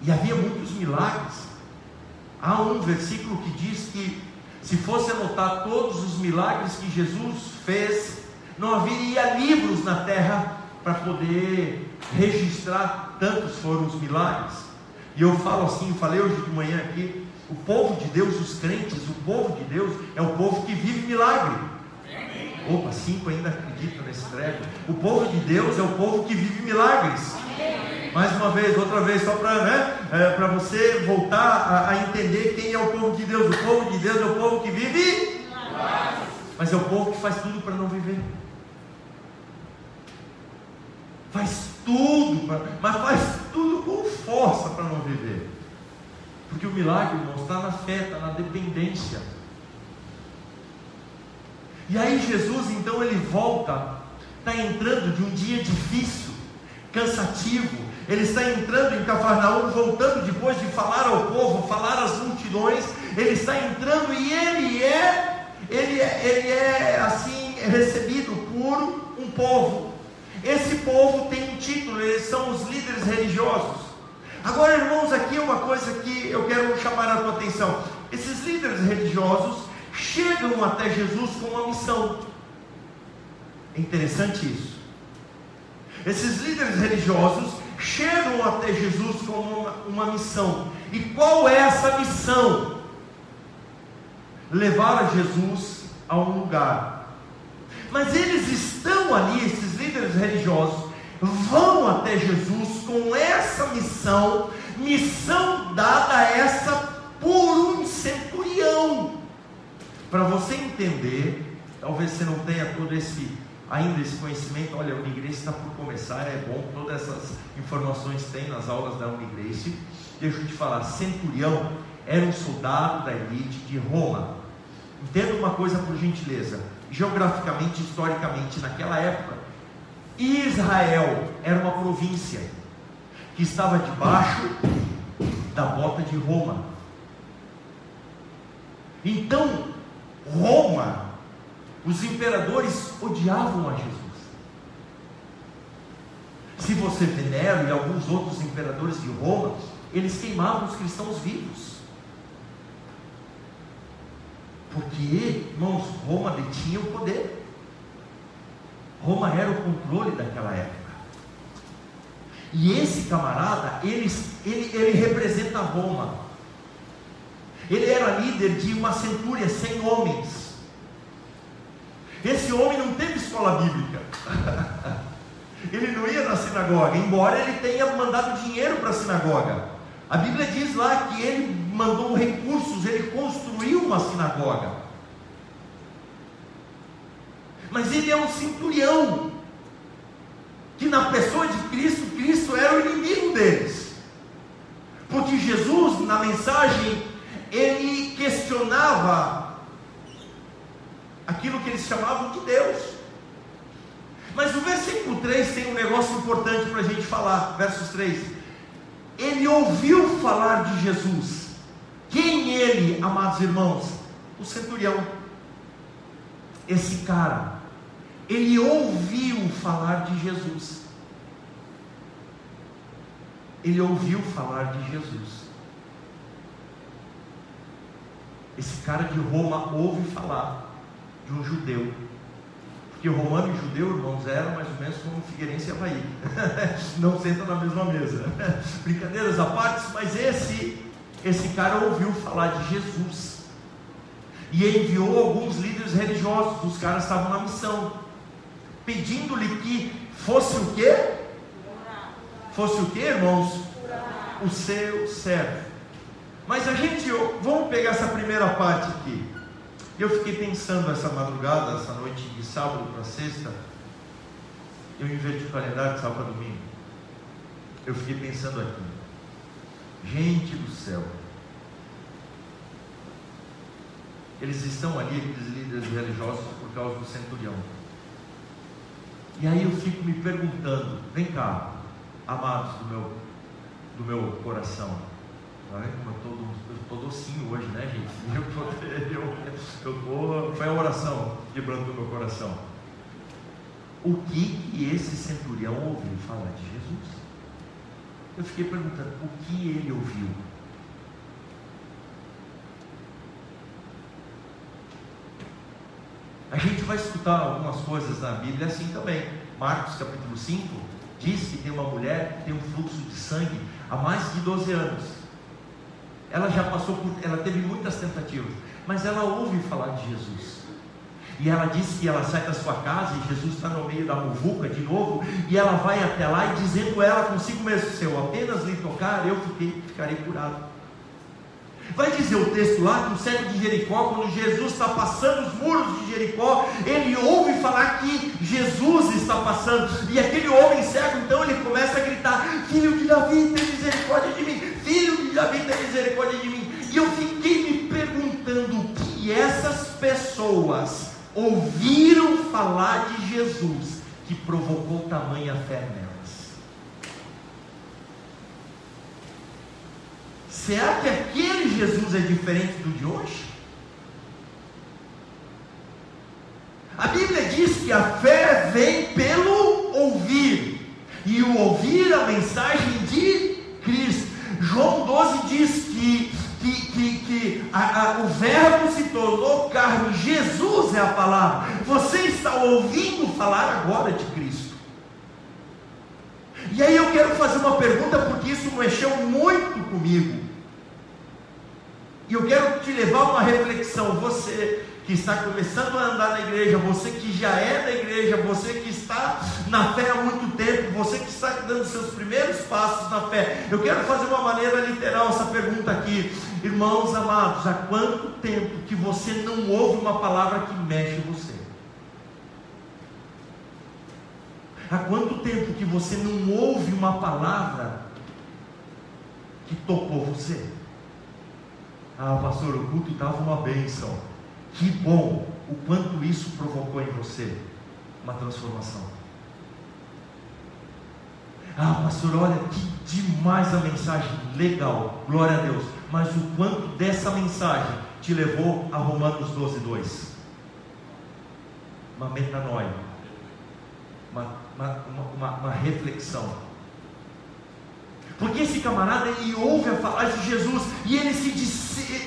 E havia muitos milagres. Há um versículo que diz que, se fosse anotar todos os milagres que Jesus fez, não haveria livros na terra para poder registrar tantos foram os milagres. E eu falo assim, falei hoje de manhã aqui, o povo de Deus, os crentes, o povo de Deus é o povo que vive milagre. Opa, cinco ainda acreditam nesse treco. O povo de Deus é o povo que vive milagres. Mais uma vez, outra vez, só para né, é, você voltar a, a, entender quem é o povo de Deus. O povo de Deus é o povo que vive, mas é o povo que faz tudo para não viver. Faz tudo, pra, mas faz tudo com força para não viver. Porque o milagre, irmão, está na fé, está na dependência. E aí Jesus, então, ele volta, está entrando de um dia difícil, cansativo. Ele está entrando em Cafarnaum, voltando depois de falar ao povo, falar às multidões. Ele está entrando e ele é, ele é, ele é assim recebido por um povo esse povo tem um título, eles são os líderes religiosos. Agora, irmãos, aqui é uma coisa que eu quero chamar a tua atenção. Esses líderes religiosos chegam até Jesus com uma missão. É interessante isso. Esses líderes religiosos chegam até Jesus com uma, uma missão. E qual é essa missão? Levar a Jesus a um lugar mas eles estão ali, esses líderes religiosos, vão até Jesus com essa missão, missão dada a essa por um centurião. Para você entender, talvez você não tenha todo esse ainda esse conhecimento, olha, a Unigrace está por começar, é bom, todas essas informações tem nas aulas da Unigrace. Deixa eu te falar, centurião era um soldado da elite de Roma. Entenda uma coisa por gentileza geograficamente, historicamente, naquela época, Israel era uma província que estava debaixo da bota de Roma. Então, Roma, os imperadores odiavam a Jesus. Se você venera e alguns outros imperadores de Roma, eles queimavam os cristãos vivos. Porque, irmãos, Roma detinha o poder. Roma era o controle daquela época. E esse camarada, ele, ele, ele representa Roma. Ele era líder de uma centúria sem homens. Esse homem não teve escola bíblica. ele não ia na sinagoga, embora ele tenha mandado dinheiro para a sinagoga. A Bíblia diz lá que ele mandou recursos, ele construiu uma sinagoga. Mas ele é um centurião, que na pessoa de Cristo, Cristo era o inimigo deles. Porque Jesus, na mensagem, ele questionava aquilo que eles chamavam de Deus. Mas o versículo 3 tem um negócio importante para a gente falar, versos 3. Ele ouviu falar de Jesus. Quem ele, amados irmãos? O centurião. Esse cara, ele ouviu falar de Jesus. Ele ouviu falar de Jesus. Esse cara de Roma ouve falar de um judeu. Porque romano e judeu, irmãos, eram mais ou menos como Figueirense e Havaí. Não sentam na mesma mesa. Brincadeiras à parte, mas esse, esse cara ouviu falar de Jesus. E enviou alguns líderes religiosos. Os caras estavam na missão. Pedindo-lhe que fosse o quê? Fosse o quê, irmãos? O seu servo. Mas a gente, vamos pegar essa primeira parte aqui. Eu fiquei pensando essa madrugada, essa noite de sábado para sexta. Eu inverti o calendário de sábado para domingo. Eu fiquei pensando aqui. Gente do céu. Eles estão ali, aqueles líderes religiosos, por causa do centurião. E aí eu fico me perguntando, vem cá, amados do meu, do meu coração Ai, eu estou docinho hoje, né, gente? Eu tô, eu, eu tô, foi a oração quebrando o meu coração. O que, que esse centurião ouviu falar de Jesus? Eu fiquei perguntando, o que ele ouviu? A gente vai escutar algumas coisas na Bíblia assim também. Marcos capítulo 5 diz que tem uma mulher que tem um fluxo de sangue há mais de 12 anos. Ela já passou por, ela teve muitas tentativas, mas ela ouve falar de Jesus. E ela diz que ela sai da sua casa e Jesus está no meio da muvuca de novo, e ela vai até lá e dizendo ela consigo mesmo: Se eu apenas lhe tocar, eu fiquei, ficarei curado. Vai dizer o texto lá que o cego de Jericó, quando Jesus está passando os muros de Jericó, ele ouve falar que Jesus está passando, e aquele homem cego, então ele começa a gritar: Filho de Davi, tem misericórdia de mim, filho de Davi, tem misericórdia de mim. E eu fiquei me perguntando o que essas pessoas ouviram falar de Jesus que provocou tamanha fé nela. Será que aquele Jesus é diferente do de hoje? A Bíblia diz que a fé vem pelo ouvir, e o ouvir a mensagem. João 12 diz que, que, que, que a, a, o Verbo se tornou carne, Jesus é a palavra. Você está ouvindo falar agora de Cristo. E aí eu quero fazer uma pergunta, porque isso mexeu muito comigo. E eu quero te levar a uma reflexão. Você que está começando a andar na igreja, você que já é da igreja, você que está na fé há muito tempo, você que está dando seus primeiros passos na fé. Eu quero fazer uma maneira literal essa pergunta aqui. Irmãos amados, há quanto tempo que você não ouve uma palavra que mexe você? Há quanto tempo que você não ouve uma palavra que tocou você? Ah, pastor, o culto estava uma bênção. Que bom o quanto isso provocou em você uma transformação. Ah, pastor, olha que demais a mensagem, legal, glória a Deus. Mas o quanto dessa mensagem te levou a Romanos 12, 2? Uma metanoia, uma, uma, uma, uma reflexão porque esse camarada ele ouve a falar de Jesus e ele se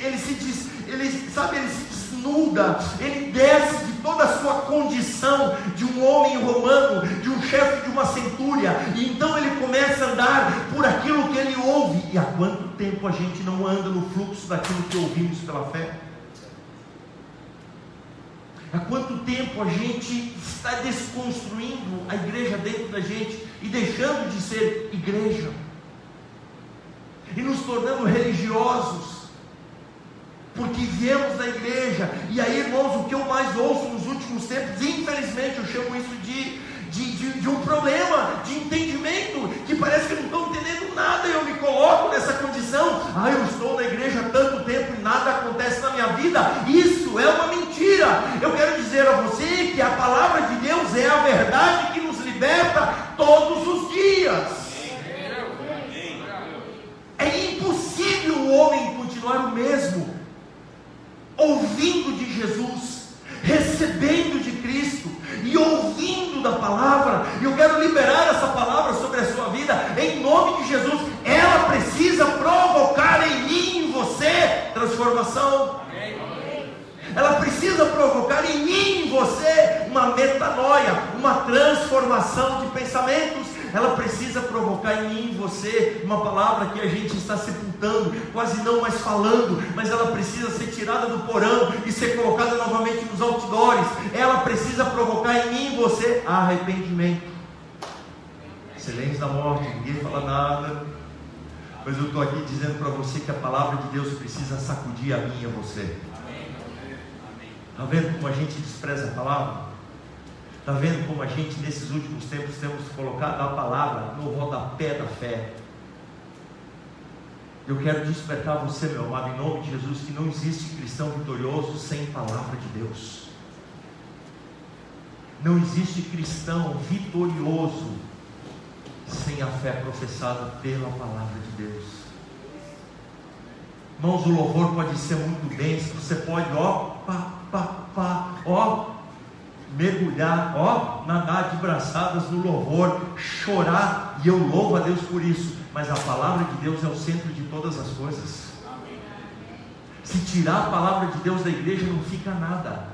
ele se diz, ele sabe, ele se desnuda, ele desce de toda a sua condição de um homem romano, de um chefe de uma centúria, e então ele começa a andar por aquilo que ele ouve. E há quanto tempo a gente não anda no fluxo daquilo que ouvimos pela fé? Há quanto tempo a gente está desconstruindo a igreja dentro da gente e deixando de ser igreja? e nos tornando religiosos, porque viemos da igreja, e aí, irmãos, o que eu mais ouço nos últimos tempos, infelizmente, eu chamo isso de, de, de, de um problema de entendimento, que parece que não estão entendendo nada, e eu me coloco nessa condição, ah, eu estou na igreja há tanto tempo e nada acontece na minha vida, isso é uma mentira, eu quero dizer que a palavra de Deus é a verdade que nos liberta todos os dias. É impossível o homem continuar o mesmo, ouvindo de Jesus, recebendo de Cristo e ouvindo da palavra. E eu quero liberar essa palavra sobre a sua vida, em nome de Jesus. Ela precisa provocar em mim em você transformação. Ela precisa provocar em mim em você uma metanoia, uma transformação de pensamentos ela precisa provocar em mim, em você, uma palavra que a gente está sepultando, quase não mais falando, mas ela precisa ser tirada do porão e ser colocada novamente nos outdoors. Ela precisa provocar em mim, em você, arrependimento. Silêncio da morte, ninguém fala nada. Mas eu estou aqui dizendo para você que a palavra de Deus precisa sacudir a mim e a você. Está vendo como a gente despreza a palavra? Está vendo como a gente, nesses últimos tempos, temos colocado a palavra no rodapé da fé? Eu quero despertar você, meu amado, em nome de Jesus, que não existe cristão vitorioso sem palavra de Deus. Não existe cristão vitorioso sem a fé professada pela palavra de Deus. Irmãos, o louvor pode ser muito bem, você pode, ó, pá, pá, pá, ó, mergulhar, ó, nadar de braçadas no louvor, chorar, e eu louvo a Deus por isso, mas a palavra de Deus é o centro de todas as coisas. Se tirar a palavra de Deus da igreja, não fica nada.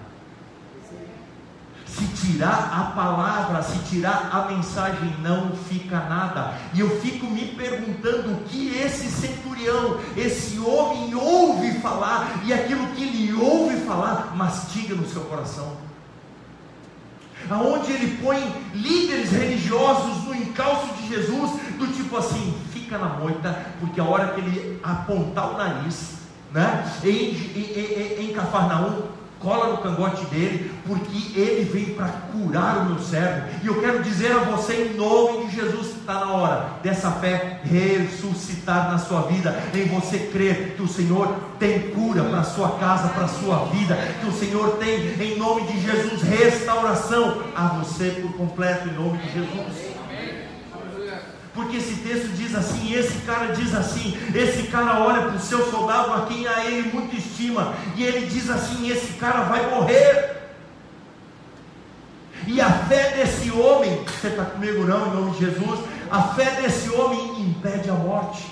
Se tirar a palavra, se tirar a mensagem, não fica nada. E eu fico me perguntando o que esse centurião, esse homem ouve falar, e aquilo que ele ouve falar, mastiga no seu coração aonde ele põe líderes religiosos no encalço de Jesus, do tipo assim, fica na moita, porque a hora que ele apontar o nariz, né, em, em, em, em Cafarnaum, cola no cangote dele, porque ele veio para curar o meu servo. E eu quero dizer a você, em nome de Jesus, está na hora dessa fé ressuscitar na sua vida, em você crer que o Senhor tem cura para a sua casa, para a sua vida, que o Senhor tem, em nome de Jesus, restauração a você por completo, em nome de Jesus. Porque esse texto diz assim, esse cara diz assim, esse cara olha para o seu soldado a quem a ele muito estima, e ele diz assim: esse cara vai morrer. E a fé desse homem, você está comigo não, em nome de Jesus, a fé desse homem impede a morte.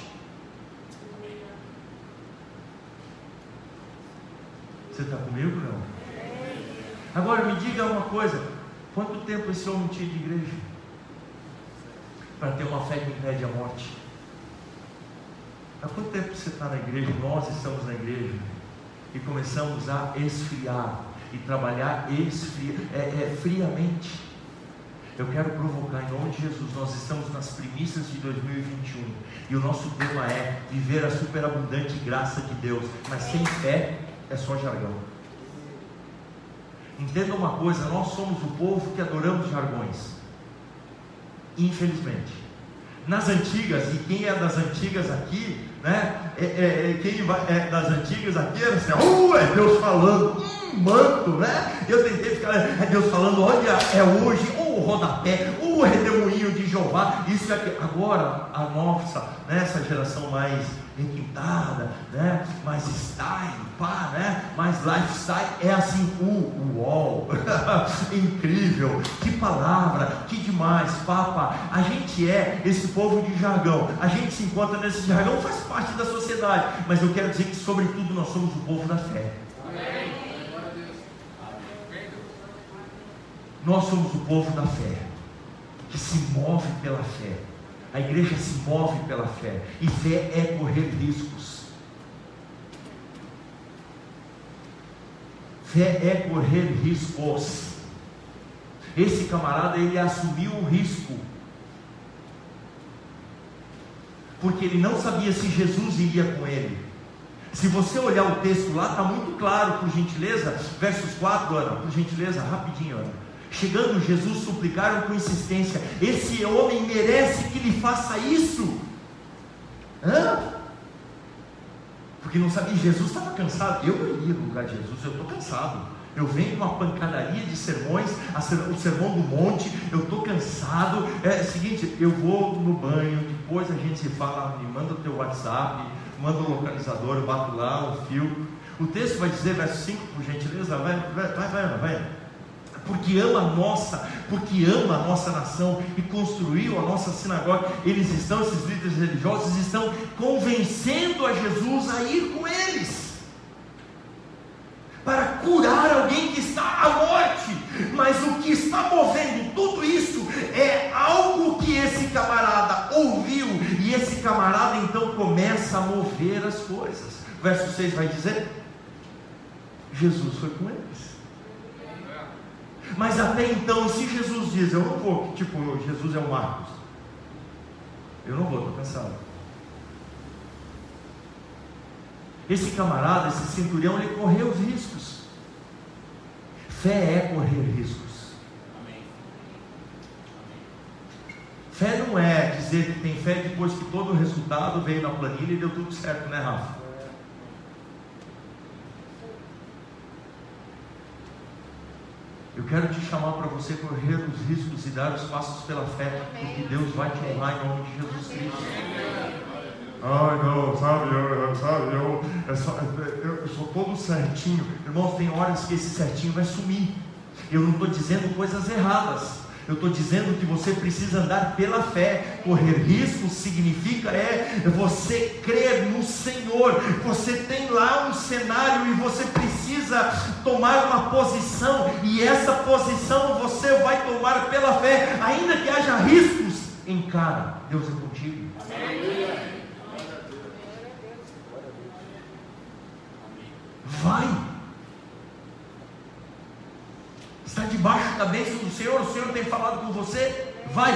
Você está comigo não? Agora me diga uma coisa: quanto tempo esse homem tinha de igreja? Para ter uma fé que impede a morte. Há quanto tempo você está na igreja? Nós estamos na igreja e começamos a esfriar e trabalhar esfria, é, é, friamente. Eu quero provocar em nome de Jesus. Nós estamos nas primícias de 2021 e o nosso tema é viver a superabundante graça de Deus, mas sem fé é só jargão. Entenda uma coisa: nós somos o povo que adoramos jargões. Infelizmente. Nas antigas, e quem é das antigas aqui, né? É, é, é quem vai, é das antigas aqui era assim, uh, é Deus falando, hum, manto, né? Eu tentei ficar, é Deus falando, olha, é hoje, o rodapé, o redemoinho de Jeová, isso aqui. Agora, a nossa, né, essa geração mais requintada, né? mais style, pá, né? mais lifestyle, é assim, uh, uau, incrível, que palavra, que demais, papa, a gente é esse povo de jargão, a gente se encontra nesse jargão, faz parte da sociedade, mas eu quero dizer que sobretudo nós somos o povo da fé. Nós somos o povo da fé, que se move pela fé a igreja se move pela fé. E fé é correr riscos. Fé é correr riscos. Esse camarada ele assumiu o risco. Porque ele não sabia se Jesus iria com ele. Se você olhar o texto lá, está muito claro, por gentileza, versos 4, Ana, por gentileza, rapidinho, Ana. Chegando Jesus, suplicaram com insistência: Esse homem merece que lhe faça isso. Hã? Porque não sabia, Jesus estava cansado. Eu iria no lugar de Jesus, eu estou cansado. Eu venho de uma pancadaria de sermões, o sermão do monte, eu estou cansado. É, é o seguinte, eu vou no banho, depois a gente se fala, me manda o teu WhatsApp, manda o localizador, eu bato lá, o fio. O texto vai dizer, verso 5, por gentileza, vai, vai, vai, vai, vai. Porque ama a nossa, porque ama a nossa nação e construiu a nossa sinagoga. Eles estão, esses líderes religiosos, estão convencendo a Jesus a ir com eles para curar alguém que está à morte. Mas o que está movendo tudo isso é algo que esse camarada ouviu, e esse camarada então começa a mover as coisas. Verso 6 vai dizer: Jesus foi com eles. Mas até então, se Jesus diz, eu não vou, tipo, Jesus é o Marcos, eu não vou, estou cansado. Esse camarada, esse cinturão, ele correu os riscos. Fé é correr riscos. Fé não é dizer que tem fé depois que todo o resultado veio na planilha e deu tudo certo, né, Rafa? Eu quero te chamar para você correr os riscos e dar os passos pela fé, porque Deus vai te honrar em nome de Jesus Cristo. Ai, não, sabe, eu, sabe, eu, é só, eu, eu sou todo certinho. Irmãos, tem horas que esse certinho vai sumir. Eu não estou dizendo coisas erradas. Eu estou dizendo que você precisa andar pela fé. Correr risco significa é você crer no Senhor. Você tem lá um cenário e você precisa tomar uma posição. E essa posição você vai tomar pela fé, ainda que haja riscos. Encara, Deus é contigo. Vai. Está debaixo da bênção do Senhor, o Senhor tem falado com você. Vai.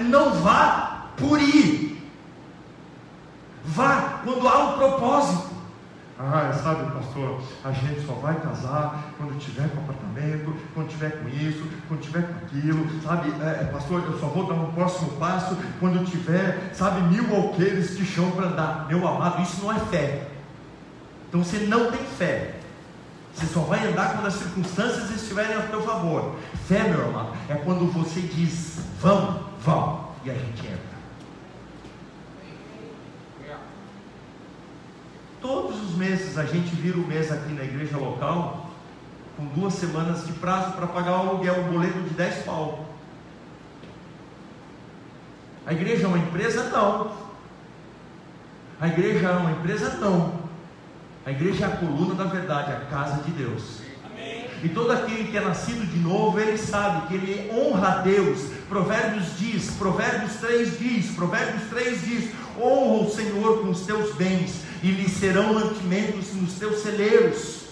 Não vá por ir. Vá quando há um propósito. Ah, sabe, pastor, a gente só vai casar quando tiver com apartamento, quando tiver com isso, quando tiver com aquilo, sabe, é, é pastor, eu só vou dar um próximo passo quando tiver, sabe, mil alqueires de chão para andar. Meu amado, isso não é fé. Então você não tem fé. Você só vai andar quando as circunstâncias estiverem a seu favor. Fé, meu amado, é quando você diz: vamos, vamos, e a gente entra. Todos os meses a gente vira o mês aqui na igreja local com duas semanas de prazo para pagar o aluguel, um boleto de 10 pau. A igreja é uma empresa? Não. A igreja é uma empresa? Não. A igreja é a coluna da verdade, a casa de Deus. E todo aquele que é nascido de novo, ele sabe que ele honra a Deus. Provérbios diz, Provérbios 3 diz, Provérbios 3 diz: honra o Senhor com os teus bens, e lhe serão mantimentos nos teus celeiros.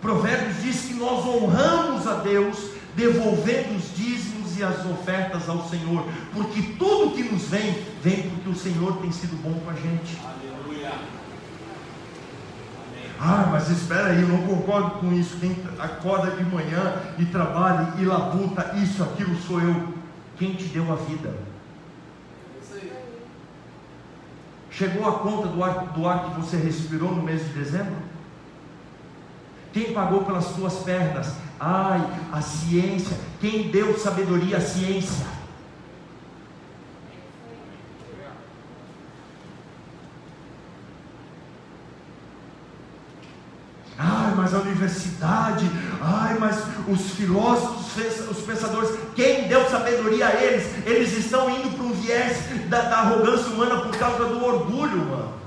Provérbios diz que nós honramos a Deus, devolvendo os dízimos e as ofertas ao Senhor, porque tudo que nos vem, vem porque o Senhor tem sido bom com a gente. Aleluia. Ah, mas espera aí, eu não concordo com isso. Quem acorda de manhã e trabalha e labuta, isso, aquilo sou eu. Quem te deu a vida? Chegou a conta do ar, do ar que você respirou no mês de dezembro? Quem pagou pelas tuas pernas? Ai, a ciência. Quem deu sabedoria à ciência? Ai, mas a universidade, ai, mas os filósofos, os pensadores, quem deu sabedoria a eles? Eles estão indo para um viés da, da arrogância humana por causa do orgulho, mano.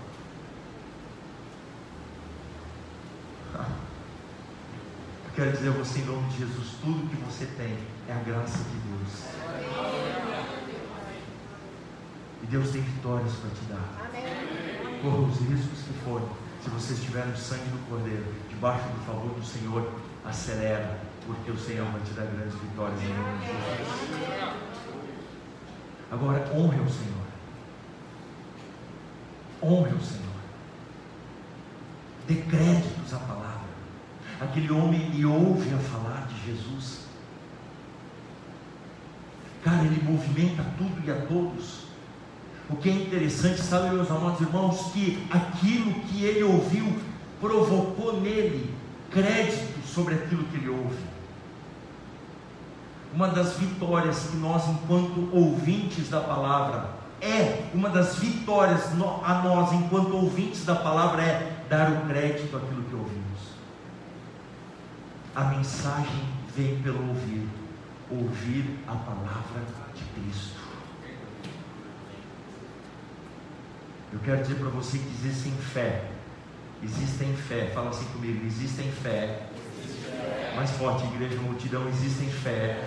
Quero dizer a você, em nome de Jesus, tudo que você tem é a graça de Deus. E Deus tem vitórias para te dar. Corra os riscos que forem. Se você estiver no sangue do Cordeiro, debaixo do favor do Senhor, acelera, porque o Senhor vai te dar grandes vitórias em nome de Jesus. Agora, honre o Senhor. Honre o Senhor. Dê créditos à palavra aquele homem e ouve a falar de Jesus. Cara, ele movimenta tudo e a todos. O que é interessante, sabe, meus amados irmãos, que aquilo que ele ouviu provocou nele crédito sobre aquilo que ele ouve. Uma das vitórias que nós, enquanto ouvintes da palavra, é uma das vitórias a nós, enquanto ouvintes da palavra, é dar o crédito àquilo que ouvimos. A mensagem vem pelo ouvir, ouvir a palavra de Cristo. Eu quero dizer para você que existem fé, existem fé, fala assim comigo, existem fé, mais forte, igreja, multidão, existem fé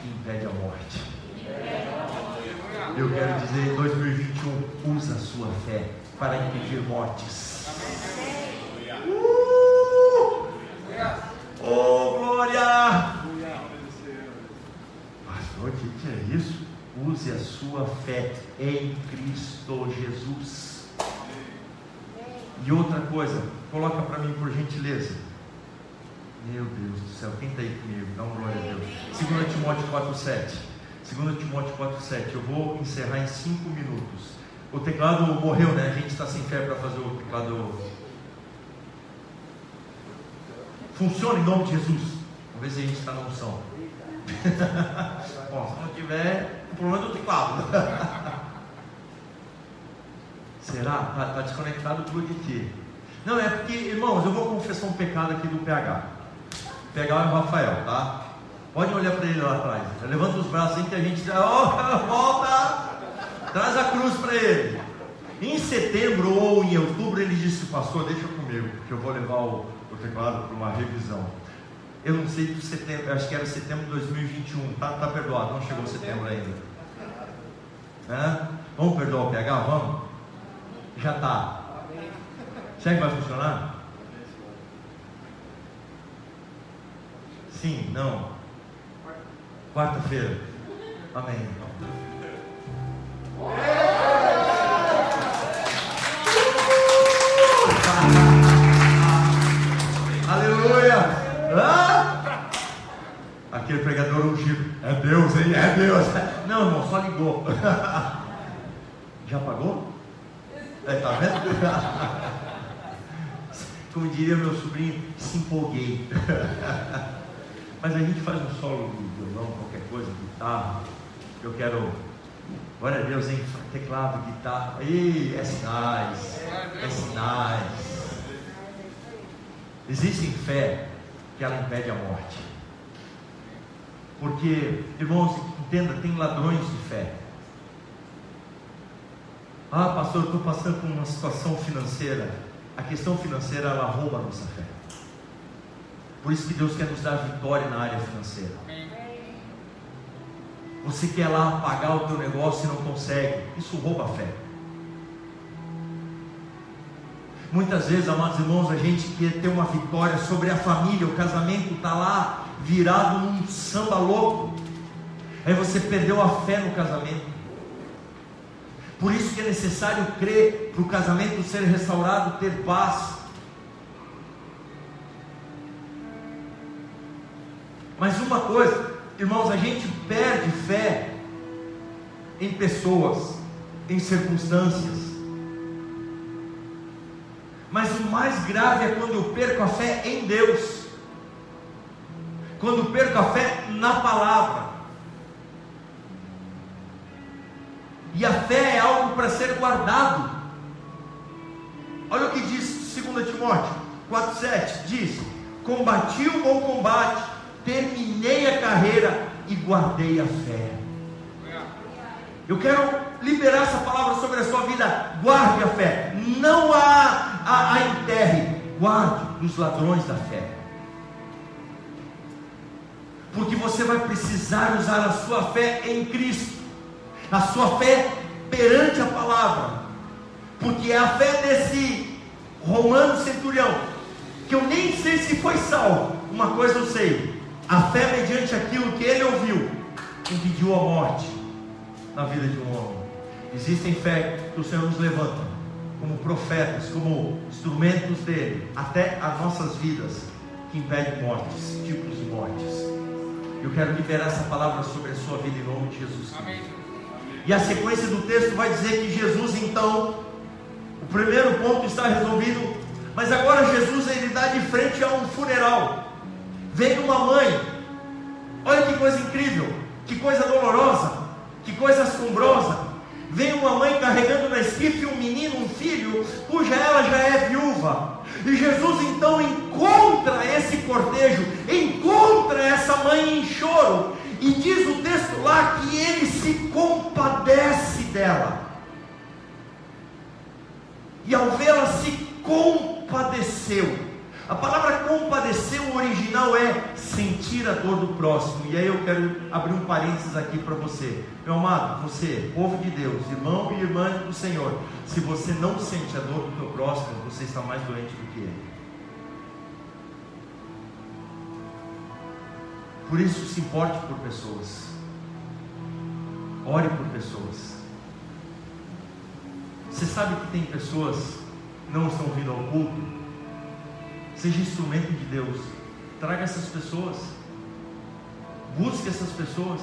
que impede a morte. Eu quero dizer, 2021, usa a sua fé para impedir mortes. Oh, glória! Pastor, o que, que é isso? Use a sua fé em Cristo Jesus. E outra coisa, coloca para mim por gentileza. Meu Deus do céu, quem está aí comigo? Dá uma glória a Deus. 2 Timóteo 4,7. 2 Timóteo 4,7. Eu vou encerrar em 5 minutos. O teclado morreu, né? A gente está sem fé para fazer o teclado. Funciona em nome de Jesus. Vamos ver se a gente está na unção. Bom, se não tiver, o problema é do teclado. Será? Está tá desconectado por quê? Não, é porque, irmãos, eu vou confessar um pecado aqui do PH. O PH é o Rafael, tá? Pode olhar para ele lá atrás. Levanta os braços assim que a gente. Oh, volta! Traz a cruz para ele. Em setembro ou em outubro ele disse, pastor, deixa comigo, porque eu vou levar o, o teclado para uma revisão. Eu não sei do setembro, acho que era setembro de 2021, tá, tá perdoado, não chegou setembro ainda. Vamos perdoar o PH? Vamos? Já está. Será que vai funcionar? Sim, não. Quarta-feira. Amém. Aleluia! Ah! Aquele pregador ungido. É Deus, hein? É Deus. Não, irmão, só ligou. Já pagou? É, tá vendo? Como diria meu sobrinho, se empolguei. Mas a gente faz um solo de violão, qualquer coisa, guitarra. Eu quero, glória a Deus, hein? Teclado, guitarra. Ih, é sinais. É sinais. Existe fé que ela impede a morte. Porque, irmãos, entenda, tem ladrões de fé. Ah, pastor, eu estou passando por uma situação financeira. A questão financeira, ela rouba a nossa fé. Por isso que Deus quer nos dar vitória na área financeira. Você quer lá pagar o teu negócio e não consegue. Isso rouba a fé. Muitas vezes, amados irmãos, a gente quer ter uma vitória sobre a família, o casamento está lá virado num samba louco. Aí você perdeu a fé no casamento. Por isso que é necessário crer para o casamento ser restaurado, ter paz. Mas uma coisa, irmãos, a gente perde fé em pessoas, em circunstâncias. Mas o mais grave é quando eu perco a fé em Deus. Quando eu perco a fé na palavra. E a fé é algo para ser guardado. Olha o que diz 2 Timóteo 4,7: diz: Combati o bom combate, terminei a carreira e guardei a fé. Eu quero liberar essa palavra sobre a sua vida. Guarde a fé. Não a, a, a enterre. Guarde dos ladrões da fé. Porque você vai precisar usar a sua fé em Cristo. A sua fé perante a palavra. Porque é a fé desse romano centurião. Que eu nem sei se foi salvo. Uma coisa eu sei. A fé mediante aquilo que ele ouviu impediu a morte na vida de um homem. Existem fé que o Senhor nos levanta como profetas, como instrumentos dele, até as nossas vidas, que impedem mortes, tipos de mortes. Eu quero liberar essa palavra sobre a sua vida em nome de Jesus. Amém. E a sequência do texto vai dizer que Jesus então, o primeiro ponto está resolvido, mas agora Jesus ele dá de frente a um funeral. Vem uma mãe. Olha que coisa incrível, que coisa dolorosa, que coisa assombrosa. Vem uma mãe carregando na esquife um menino, um filho, cuja ela já é viúva. E Jesus então encontra esse cortejo, encontra essa mãe em choro, e diz o texto lá que ele se compadece dela. E ao vê-la se compadeceu. A palavra compadecer, o original é sentir a dor do próximo. E aí eu quero abrir um parênteses aqui para você. Meu amado, você, povo de Deus, irmão e irmã do Senhor, se você não sente a dor do teu próximo, você está mais doente do que ele. Por isso, se importe por pessoas. Ore por pessoas. Você sabe que tem pessoas que não estão vindo ao culto? Seja instrumento de Deus. Traga essas pessoas. Busque essas pessoas.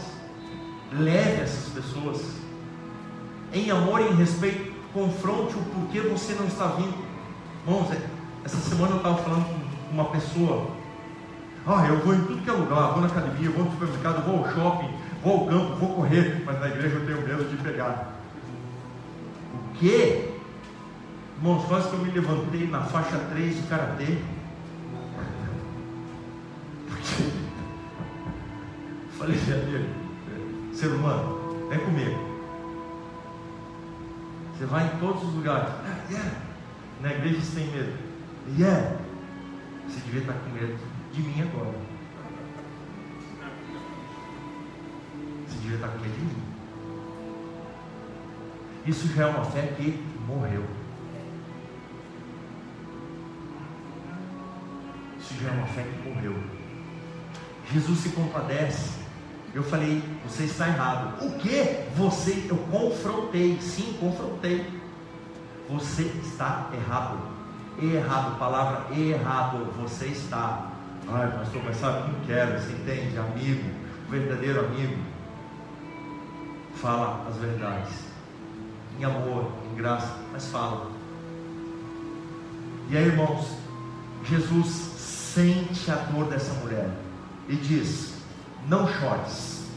Leve essas pessoas. Em amor e em respeito, confronte o porquê você não está vindo. Irmãos, essa semana eu estava falando com uma pessoa ah, eu vou em tudo que é lugar, vou na academia, vou no supermercado, vou ao shopping, vou ao campo, vou correr, mas na igreja eu tenho medo de pegar. O quê? Irmãos, quase que eu me levantei na faixa 3 de karatê. Falei, amigo, ser humano, vem comigo. Você vai em todos os lugares. Ah, yeah. Na igreja você tem medo. Yeah. Você devia estar com medo de mim agora. Você devia estar com medo de mim. Isso já é uma fé que morreu. Isso já é uma fé que morreu. Jesus se compadece. Eu falei, você está errado. O que? Você, eu confrontei. Sim, confrontei. Você está errado. Errado, palavra errado. Você está Ai, pastor, mas sabe, não quero, você entende? Amigo, verdadeiro amigo, fala as verdades, em amor, em graça, mas fala. E aí, irmãos, Jesus sente a dor dessa mulher e diz: Não chores.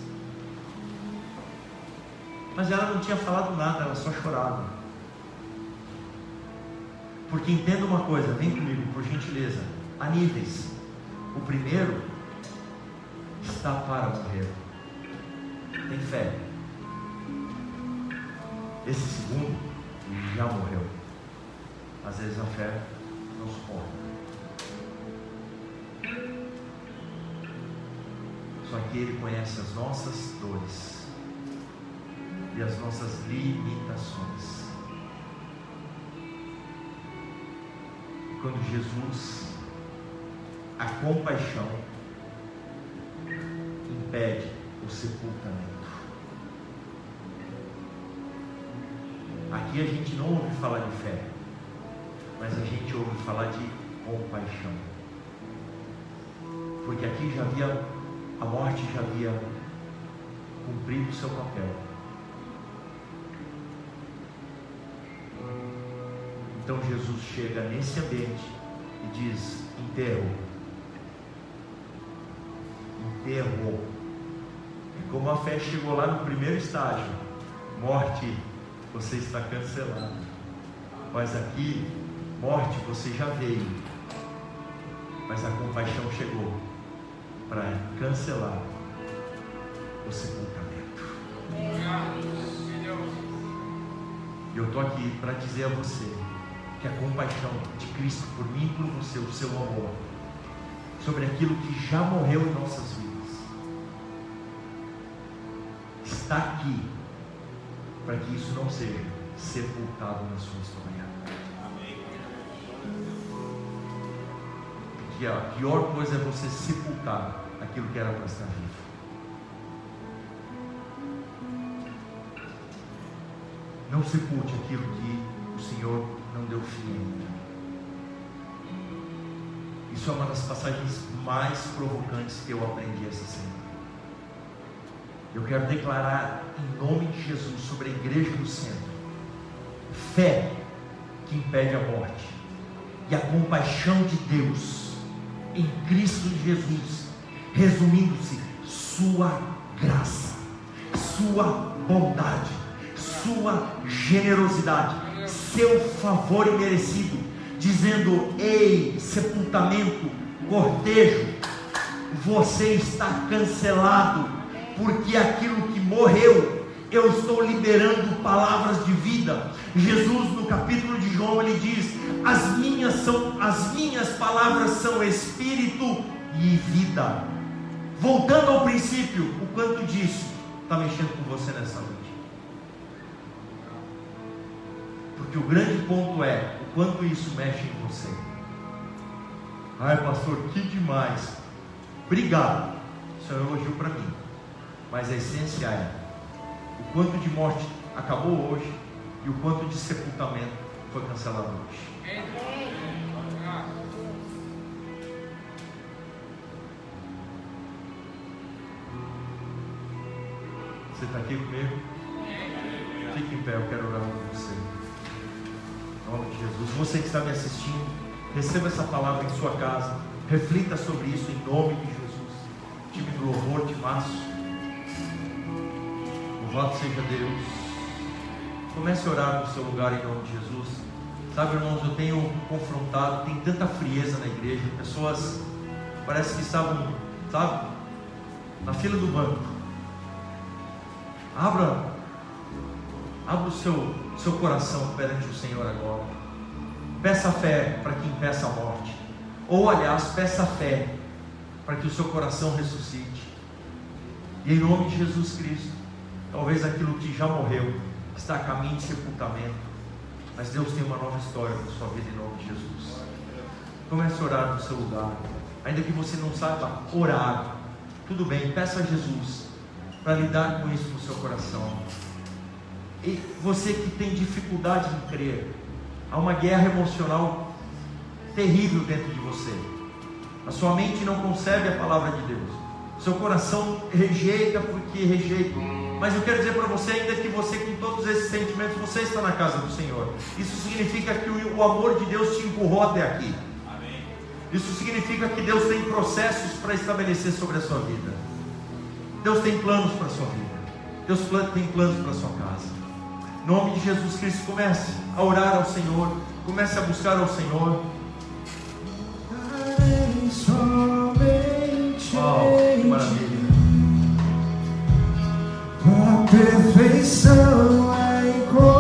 Mas ela não tinha falado nada, ela só chorava. Porque entenda uma coisa, vem comigo, por gentileza, há níveis. O primeiro está para morrer. Tem fé. Esse segundo já morreu. Às vezes a fé não suporta. Só que Ele conhece as nossas dores e as nossas limitações. E quando Jesus a compaixão impede o sepultamento. Aqui a gente não ouve falar de fé, mas a gente ouve falar de compaixão. Porque aqui já havia, a morte já havia cumprido seu papel. Então Jesus chega nesse ambiente e diz: enterro errou. E como a fé chegou lá no primeiro estágio, morte, você está cancelado. Mas aqui, morte, você já veio. Mas a compaixão chegou para cancelar o sepultamento. E eu estou aqui para dizer a você que a compaixão de Cristo por mim e por você, o seu amor, sobre aquilo que já morreu em nossas vidas está aqui para que isso não seja sepultado na sua história. Que a pior coisa é você sepultar aquilo que era para estar vivo. Não sepulte aquilo que o Senhor não deu fim ainda. Isso é uma das passagens mais provocantes que eu aprendi essa semana. Eu quero declarar em nome de Jesus sobre a igreja do centro fé que impede a morte e a compaixão de Deus em Cristo Jesus, resumindo-se, Sua graça, Sua bondade, Sua generosidade, Seu favor imerecido, dizendo: Ei, sepultamento, cortejo, você está cancelado, porque aquilo que morreu, eu estou liberando palavras de vida. Jesus no capítulo de João ele diz: "As minhas são as minhas palavras são espírito e vida". Voltando ao princípio, o quanto disso está mexendo com você nessa noite? Porque o grande ponto é o quanto isso mexe em você. Ai, pastor, que demais. Obrigado. Isso é um elogio para mim. Mas a essência é o quanto de morte acabou hoje e o quanto de sepultamento foi cancelado hoje. Você está aqui comigo? Fique em pé, eu quero orar com você. Em nome de Jesus. Você que está me assistindo. Receba essa palavra em sua casa. Reflita sobre isso em nome de Jesus. Time do louvor, de março. Louvado seja Deus. Comece a orar no seu lugar em nome de Jesus. Sabe, irmãos, eu tenho confrontado, tem tanta frieza na igreja, pessoas parece que estavam, sabe, na fila do banco. Abra, abra o seu, seu coração perante o Senhor agora. Peça fé para que impeça a morte. Ou, aliás, peça fé para que o seu coração ressuscite. E em nome de Jesus Cristo, talvez aquilo que já morreu está a caminho de sepultamento. Mas Deus tem uma nova história para sua vida em nome de Jesus. Comece a orar no seu lugar. Ainda que você não saiba orar, tudo bem, peça a Jesus para lidar com isso no seu coração. E você que tem dificuldade em crer, Há uma guerra emocional terrível dentro de você. A sua mente não concebe a palavra de Deus. Seu coração rejeita porque rejeita. Mas eu quero dizer para você, ainda que você, com todos esses sentimentos, você está na casa do Senhor. Isso significa que o amor de Deus te empurrou até aqui. Isso significa que Deus tem processos para estabelecer sobre a sua vida. Deus tem planos para a sua vida. Deus tem planos para a sua casa nome de Jesus Cristo, comece a orar ao Senhor, comece a buscar ao Senhor. Oh, que maravilha. A perfeição é incomparável.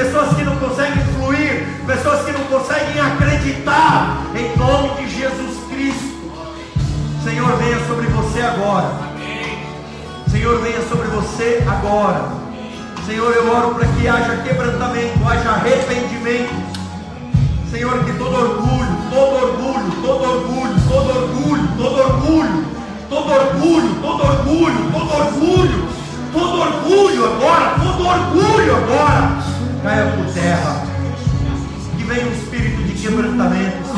pessoas que não conseguem fluir, pessoas que não conseguem acreditar em nome de Jesus Cristo. Senhor, venha sobre você agora. Senhor, venha sobre você agora. Senhor, eu oro para que haja quebrantamento, haja arrependimento. Senhor, que todo orgulho, todo orgulho, todo orgulho, todo orgulho, todo orgulho, todo orgulho, todo orgulho, todo orgulho, todo orgulho agora, todo orgulho agora caia por terra. Que venha um espírito de quebrantamento,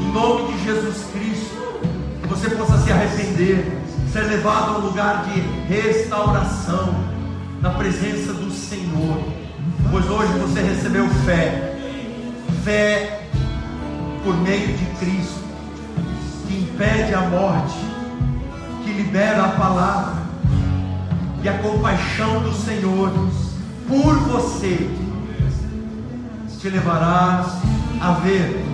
Em nome de Jesus Cristo, que você possa se arrepender, ser levado a um lugar de restauração na presença do Senhor. Pois hoje você recebeu fé. Fé por meio de Cristo, que impede a morte, que libera a palavra e a compaixão do Senhor por você, te levarás a ver.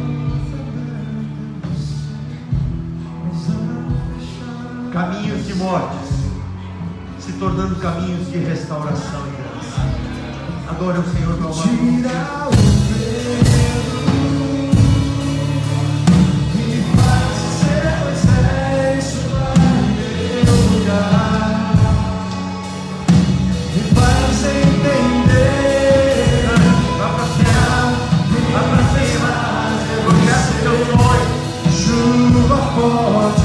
Caminhos de mortes se tornando caminhos de restauração e graça. Adore o Senhor, meu amado. for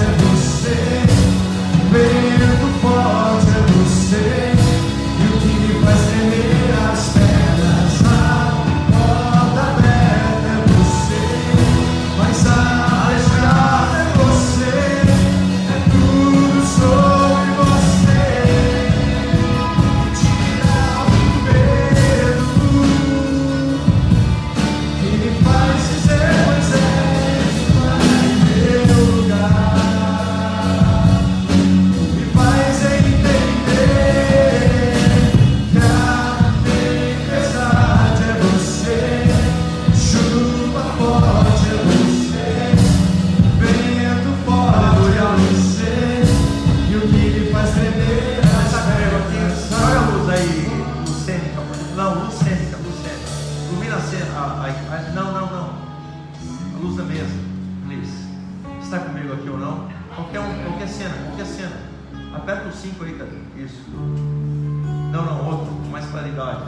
5 aí. Isso. Não, não, outro, com mais claridade.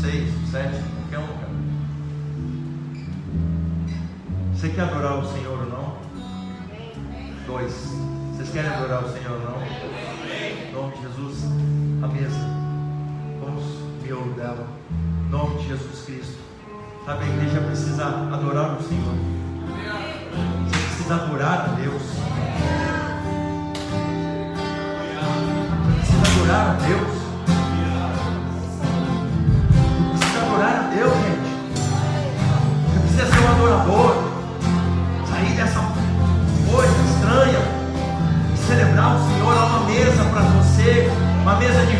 6, 7, qualquer um, cara. Você quer adorar o Senhor ou não? Dois. Vocês querem adorar o Senhor ou não? Em nome de Jesus, a mesa. Vamos miolo dela. Em nome de Jesus Cristo. Sabe, a igreja precisa adorar o Senhor. Você precisa adorar a Deus. Adorar a Deus. Precisa adorar a Deus, gente. Você precisa ser um adorador. Sair dessa coisa estranha. E celebrar o Senhor. Há uma mesa para você. Uma mesa de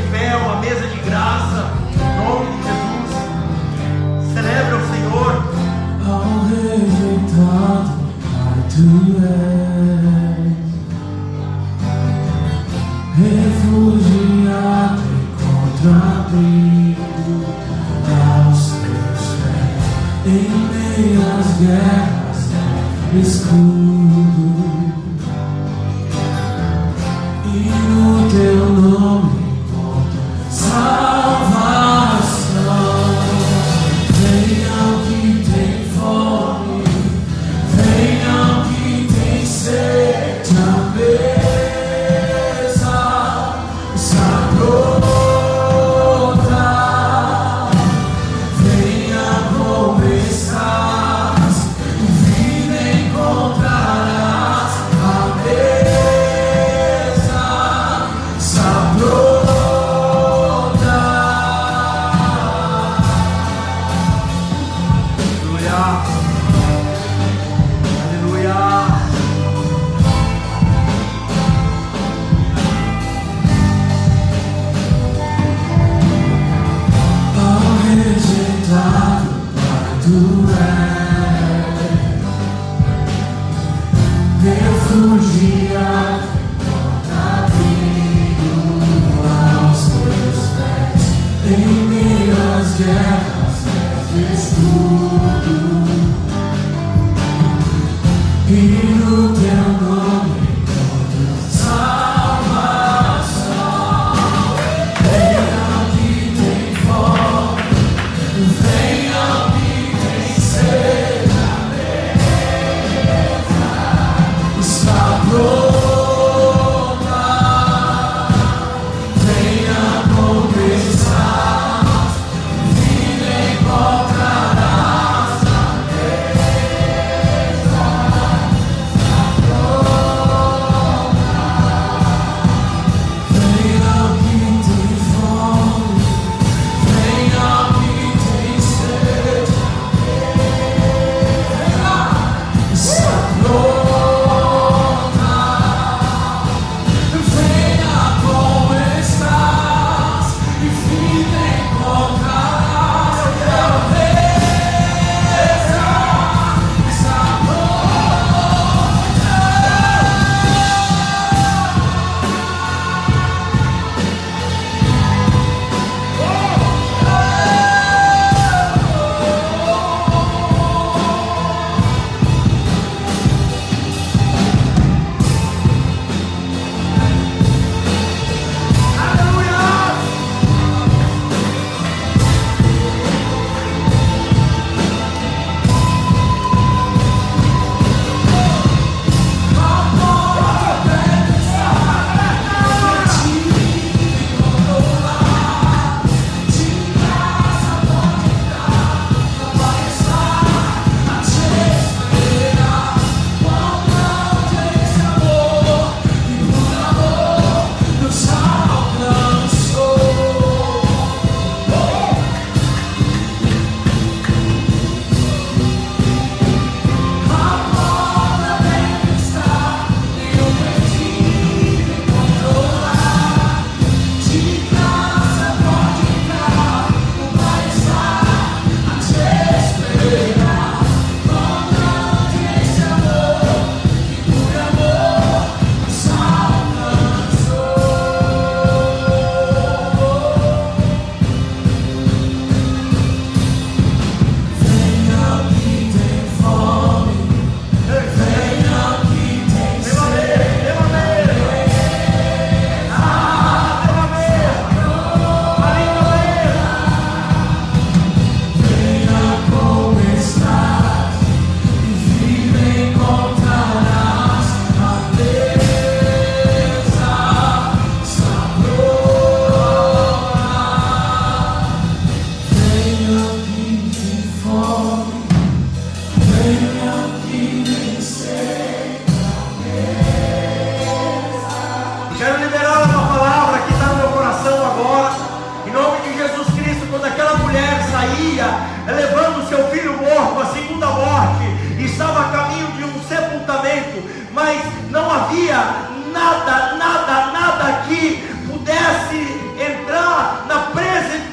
havia nada, nada, nada que pudesse entrar na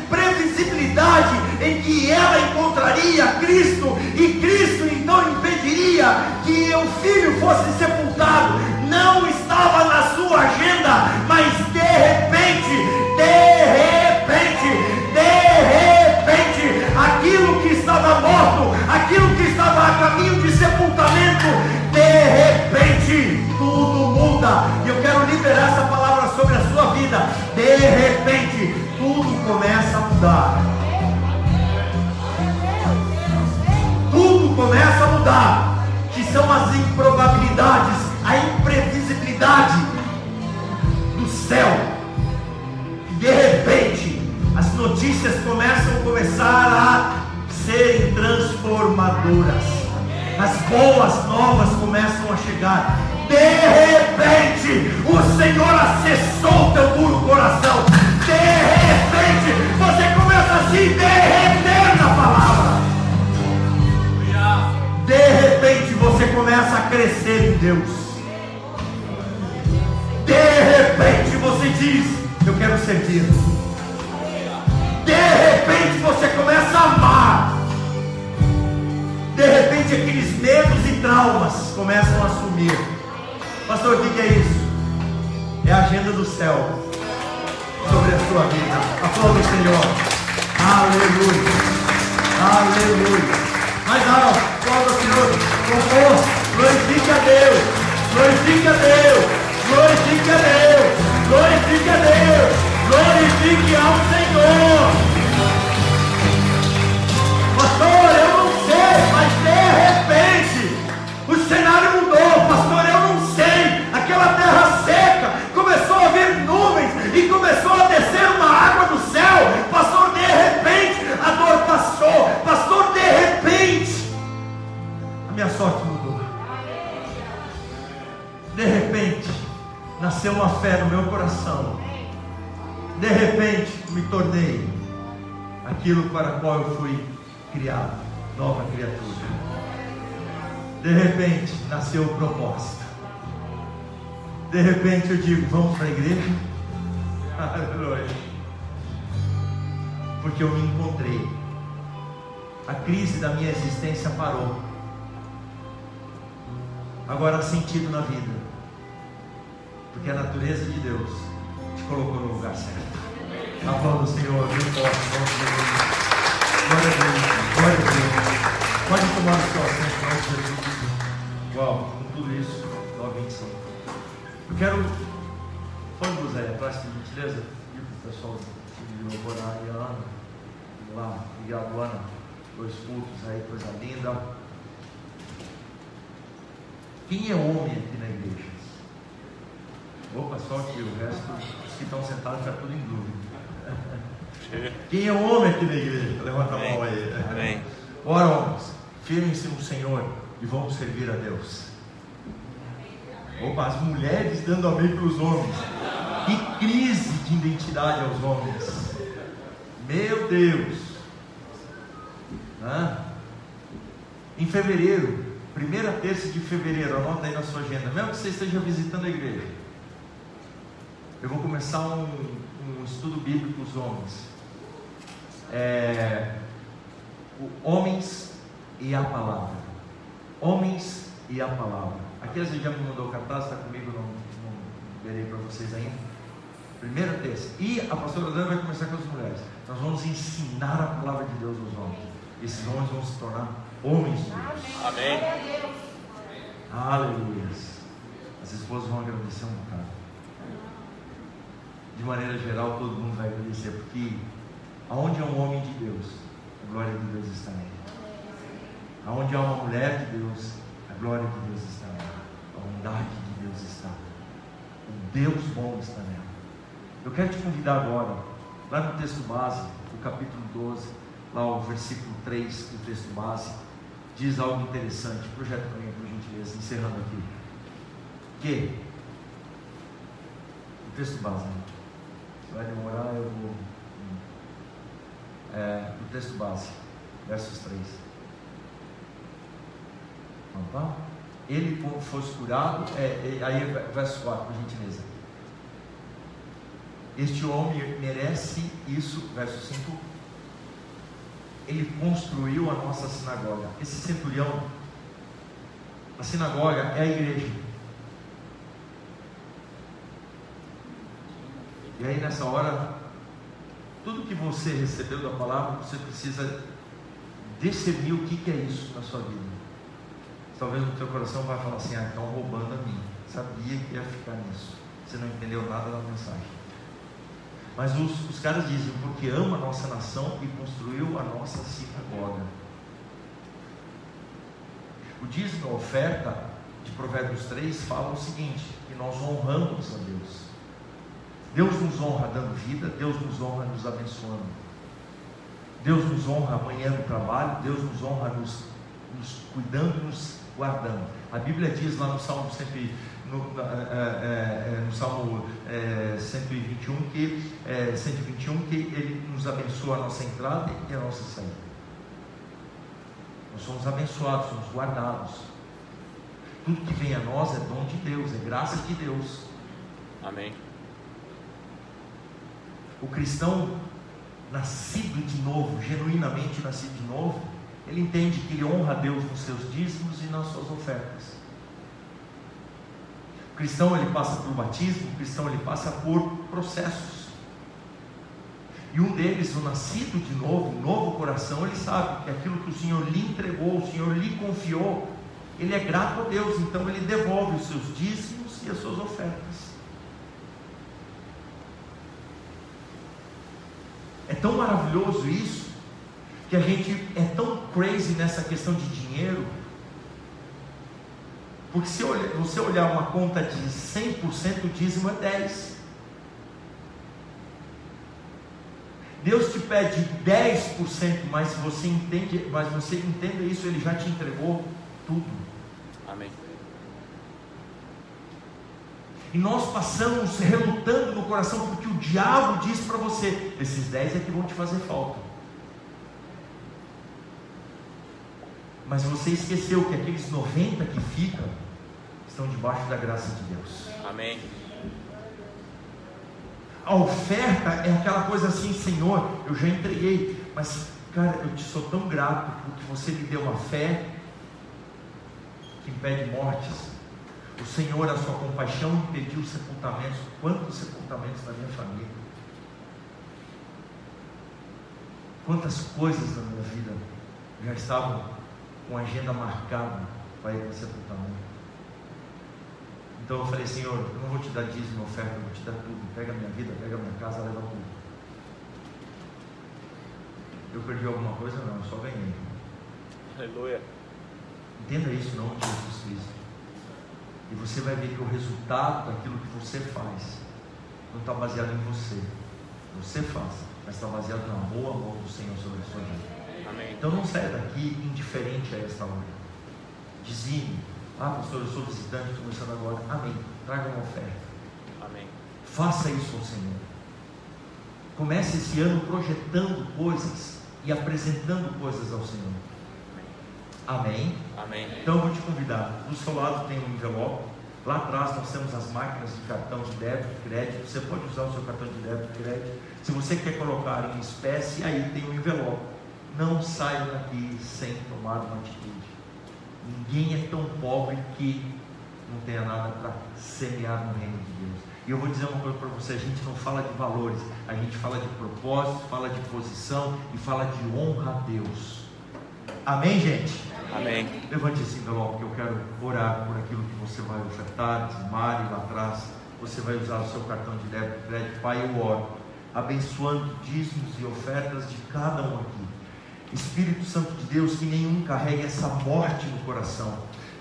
previsibilidade em que ela encontraria Cristo e Cristo então impediria que o filho fosse sepultado. Não estava na sua agenda, repente, tudo começa a mudar. tudo começa a mudar, que são as improbabilidades, a imprevisibilidade do céu. De repente, as notícias começam a começar a serem transformadoras. As boas novas começam a chegar. De repente, o Senhor acessou teu puro coração. De repente, você começa a se derreter na palavra. De repente você começa a crescer em Deus. De repente você diz: Eu quero servir. De repente você começa a amar. De repente aqueles medos e traumas começam a sumir. Pastor, o que é isso? É a agenda do céu sobre a sua vida. Aplauda o Senhor. Aleluia. Aleluia. Mais alto, aplauda o Senhor. Com. Glorifique a Deus. Glorifique a Deus. Glorifique a Deus. Glorifique a Deus. Glorifique ao Senhor. Pastor, eu não sei, mas de repente o cenário De repente nasceu uma fé no meu coração. De repente me tornei aquilo para o qual eu fui criado, nova criatura. De repente nasceu o propósito. De repente eu digo, vamos para a igreja? Aleluia. Porque eu me encontrei. A crise da minha existência parou. Agora há sentido na vida. Porque a natureza de Deus te colocou no lugar certo. Aplauda o Senhor, bem forte, vamos Glória a Deus, glória a Deus. Pode tomar o seu assento, nome de Jesus. Uau, com tudo isso, 925. Eu quero. Põe o Zé atrás, por gentileza. E o pessoal de Loborá e a Ana. Lá, obrigado, Ana. Dois cultos aí, coisa linda. Quem é homem aqui na igreja? Opa, só que o resto, os que estão sentados, está tudo em dúvida. Quem é homem aqui na igreja? Levanta a mão aí. Amém. Ora, homens, firmem-se no Senhor e vamos servir a Deus. Opa, as mulheres dando amém para os homens. Que crise de identidade aos homens. Meu Deus. Hã? Em fevereiro, primeira terça de fevereiro, anota aí na sua agenda, mesmo que você esteja visitando a igreja. Eu vou começar um, um estudo bíblico com os homens. É, o homens e a palavra. Homens e a palavra. Aqui a gente já me mandou o cartaz, está comigo, não, não verei para vocês ainda. Primeira terça. E a pastora Dana vai começar com as mulheres. Nós vamos ensinar a palavra de Deus aos homens. Esses homens vão se tornar homens de Deus. Amém. Aleluia. As esposas vão agradecer um bocado. De maneira geral, todo mundo vai agradecer, porque aonde há um homem de Deus, a glória de Deus está nele. Aonde há uma mulher de Deus, a glória de Deus está nela. A bondade de Deus está. O Deus bom está nela. Eu quero te convidar agora, lá no texto base, no capítulo 12, lá o versículo 3 do texto base, diz algo interessante. Projeto para mim, por gentileza, encerrando aqui. Que o texto base, né? Vai demorar, eu vou. É, o texto base, versos 3. Opa. Ele fosse curado, é, é, aí verso 4, por gentileza. Este homem merece isso, verso 5. ele construiu a nossa sinagoga. Esse centurião, a sinagoga é a igreja. E aí nessa hora, tudo que você recebeu da palavra, você precisa discernir o que, é isso na sua vida. Talvez no teu coração vai falar assim, ah, estão roubando a mim. Sabia que ia ficar nisso. Você não entendeu nada da mensagem. Mas os, os caras dizem, porque ama a nossa nação e construiu a nossa sinagoga. O dízimo, a oferta de Provérbios 3 fala o seguinte: que nós honramos a Deus. Deus nos honra dando vida, Deus nos honra nos abençoando. Deus nos honra amanhã no trabalho, Deus nos honra nos, nos cuidando, nos guardando. A Bíblia diz lá no Salmo 100, no, é, é, no Salmo é, 121 que, é, 121 que Ele nos abençoa a nossa entrada e a nossa saída. Nós somos abençoados, somos guardados. Tudo que vem a nós é dom de Deus, é graça de Deus. Amém. O cristão nascido de novo, genuinamente nascido de novo, ele entende que ele honra a Deus nos seus dízimos e nas suas ofertas. O cristão ele passa por batismo, o cristão ele passa por processos. E um deles, o nascido de novo, um novo coração, ele sabe que aquilo que o Senhor lhe entregou, o Senhor lhe confiou, ele é grato a Deus, então ele devolve os seus dízimos e as suas ofertas. É tão maravilhoso isso, que a gente é tão crazy nessa questão de dinheiro. Porque se você olhar uma conta de 100%, o dízimo é 10. Deus te pede 10%, mas você entende, mas você entenda isso, ele já te entregou tudo. Amém. E nós passamos relutando no coração porque o diabo diz para você: esses 10 é que vão te fazer falta. Mas você esqueceu que aqueles 90 que ficam estão debaixo da graça de Deus. Amém. A oferta é aquela coisa assim, Senhor, eu já entreguei, mas cara, eu te sou tão grato porque você me deu uma fé que impede mortes. O Senhor, a sua compaixão, impediu sepultamentos. Quantos sepultamentos na minha família? Quantas coisas na minha vida já estavam com a agenda marcada para ir para o sepultamento? Então eu falei, Senhor, eu não vou te dar dízimo, oferta, eu vou te dar tudo. Pega a minha vida, pega a minha casa, leva tudo. Eu perdi alguma coisa? Não, eu só ganhei. Aleluia. Entenda isso não Jesus Cristo. E você vai ver que o resultado daquilo que você faz não está baseado em você. Você faz, mas está baseado na boa mão do Senhor sobre a sua vida. Amém. Então não saia daqui indiferente a esta hora. Dizime, ah pastor, eu sou visitante, estou começando agora. Amém. Traga uma oferta. Amém. Faça isso ao Senhor. Comece esse ano projetando coisas e apresentando coisas ao Senhor. Amém? Amém. Então eu vou te convidar. Do seu lado tem um envelope. Lá atrás nós temos as máquinas de cartão de débito e crédito. Você pode usar o seu cartão de débito e crédito. Se você quer colocar em espécie, aí tem um envelope. Não saia daqui sem tomar uma atitude. Ninguém é tão pobre que não tenha nada para semear no reino de Deus. E eu vou dizer uma coisa para você: a gente não fala de valores, a gente fala de propósito, fala de posição e fala de honra a Deus. Amém, gente? Amém. Levante esse envelope que eu quero orar por aquilo que você vai ofertar, dizimar e lá atrás. Você vai usar o seu cartão de débito, crédito, Pai, eu oro, abençoando dízimos e ofertas de cada um aqui. Espírito Santo de Deus, que nenhum carregue essa morte no coração,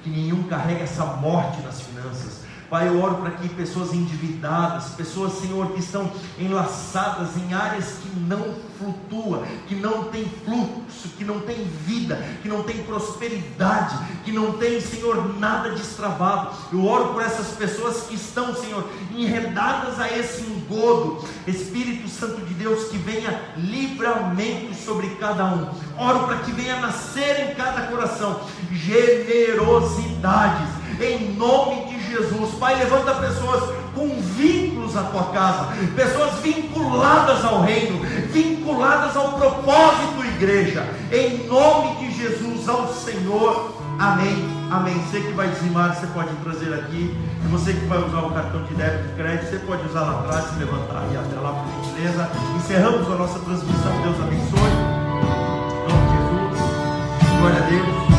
que nenhum carregue essa morte nas finanças, Pai, eu oro para que pessoas endividadas, pessoas, Senhor, que estão enlaçadas em áreas que não flutuam, que não tem fluxo, que não tem vida, que não tem prosperidade, que não tem, Senhor, nada destravado. Eu oro por essas pessoas que estão, Senhor, enredadas a esse engodo. Espírito Santo de Deus, que venha livramento sobre cada um. Oro para que venha nascer em cada coração generosidades, em nome de Jesus. Pai, levanta pessoas com vínculos à tua casa, pessoas vinculadas ao reino, vinculadas ao propósito igreja. Em nome de Jesus, ao Senhor. Amém. Amém. Você que vai dizimar, você pode trazer aqui. E você que vai usar o cartão de débito e crédito, você pode usar lá atrás, se levantar e até lá, por gentileza. Encerramos a nossa transmissão. Deus abençoe. Em nome de Jesus. Glória a Deus.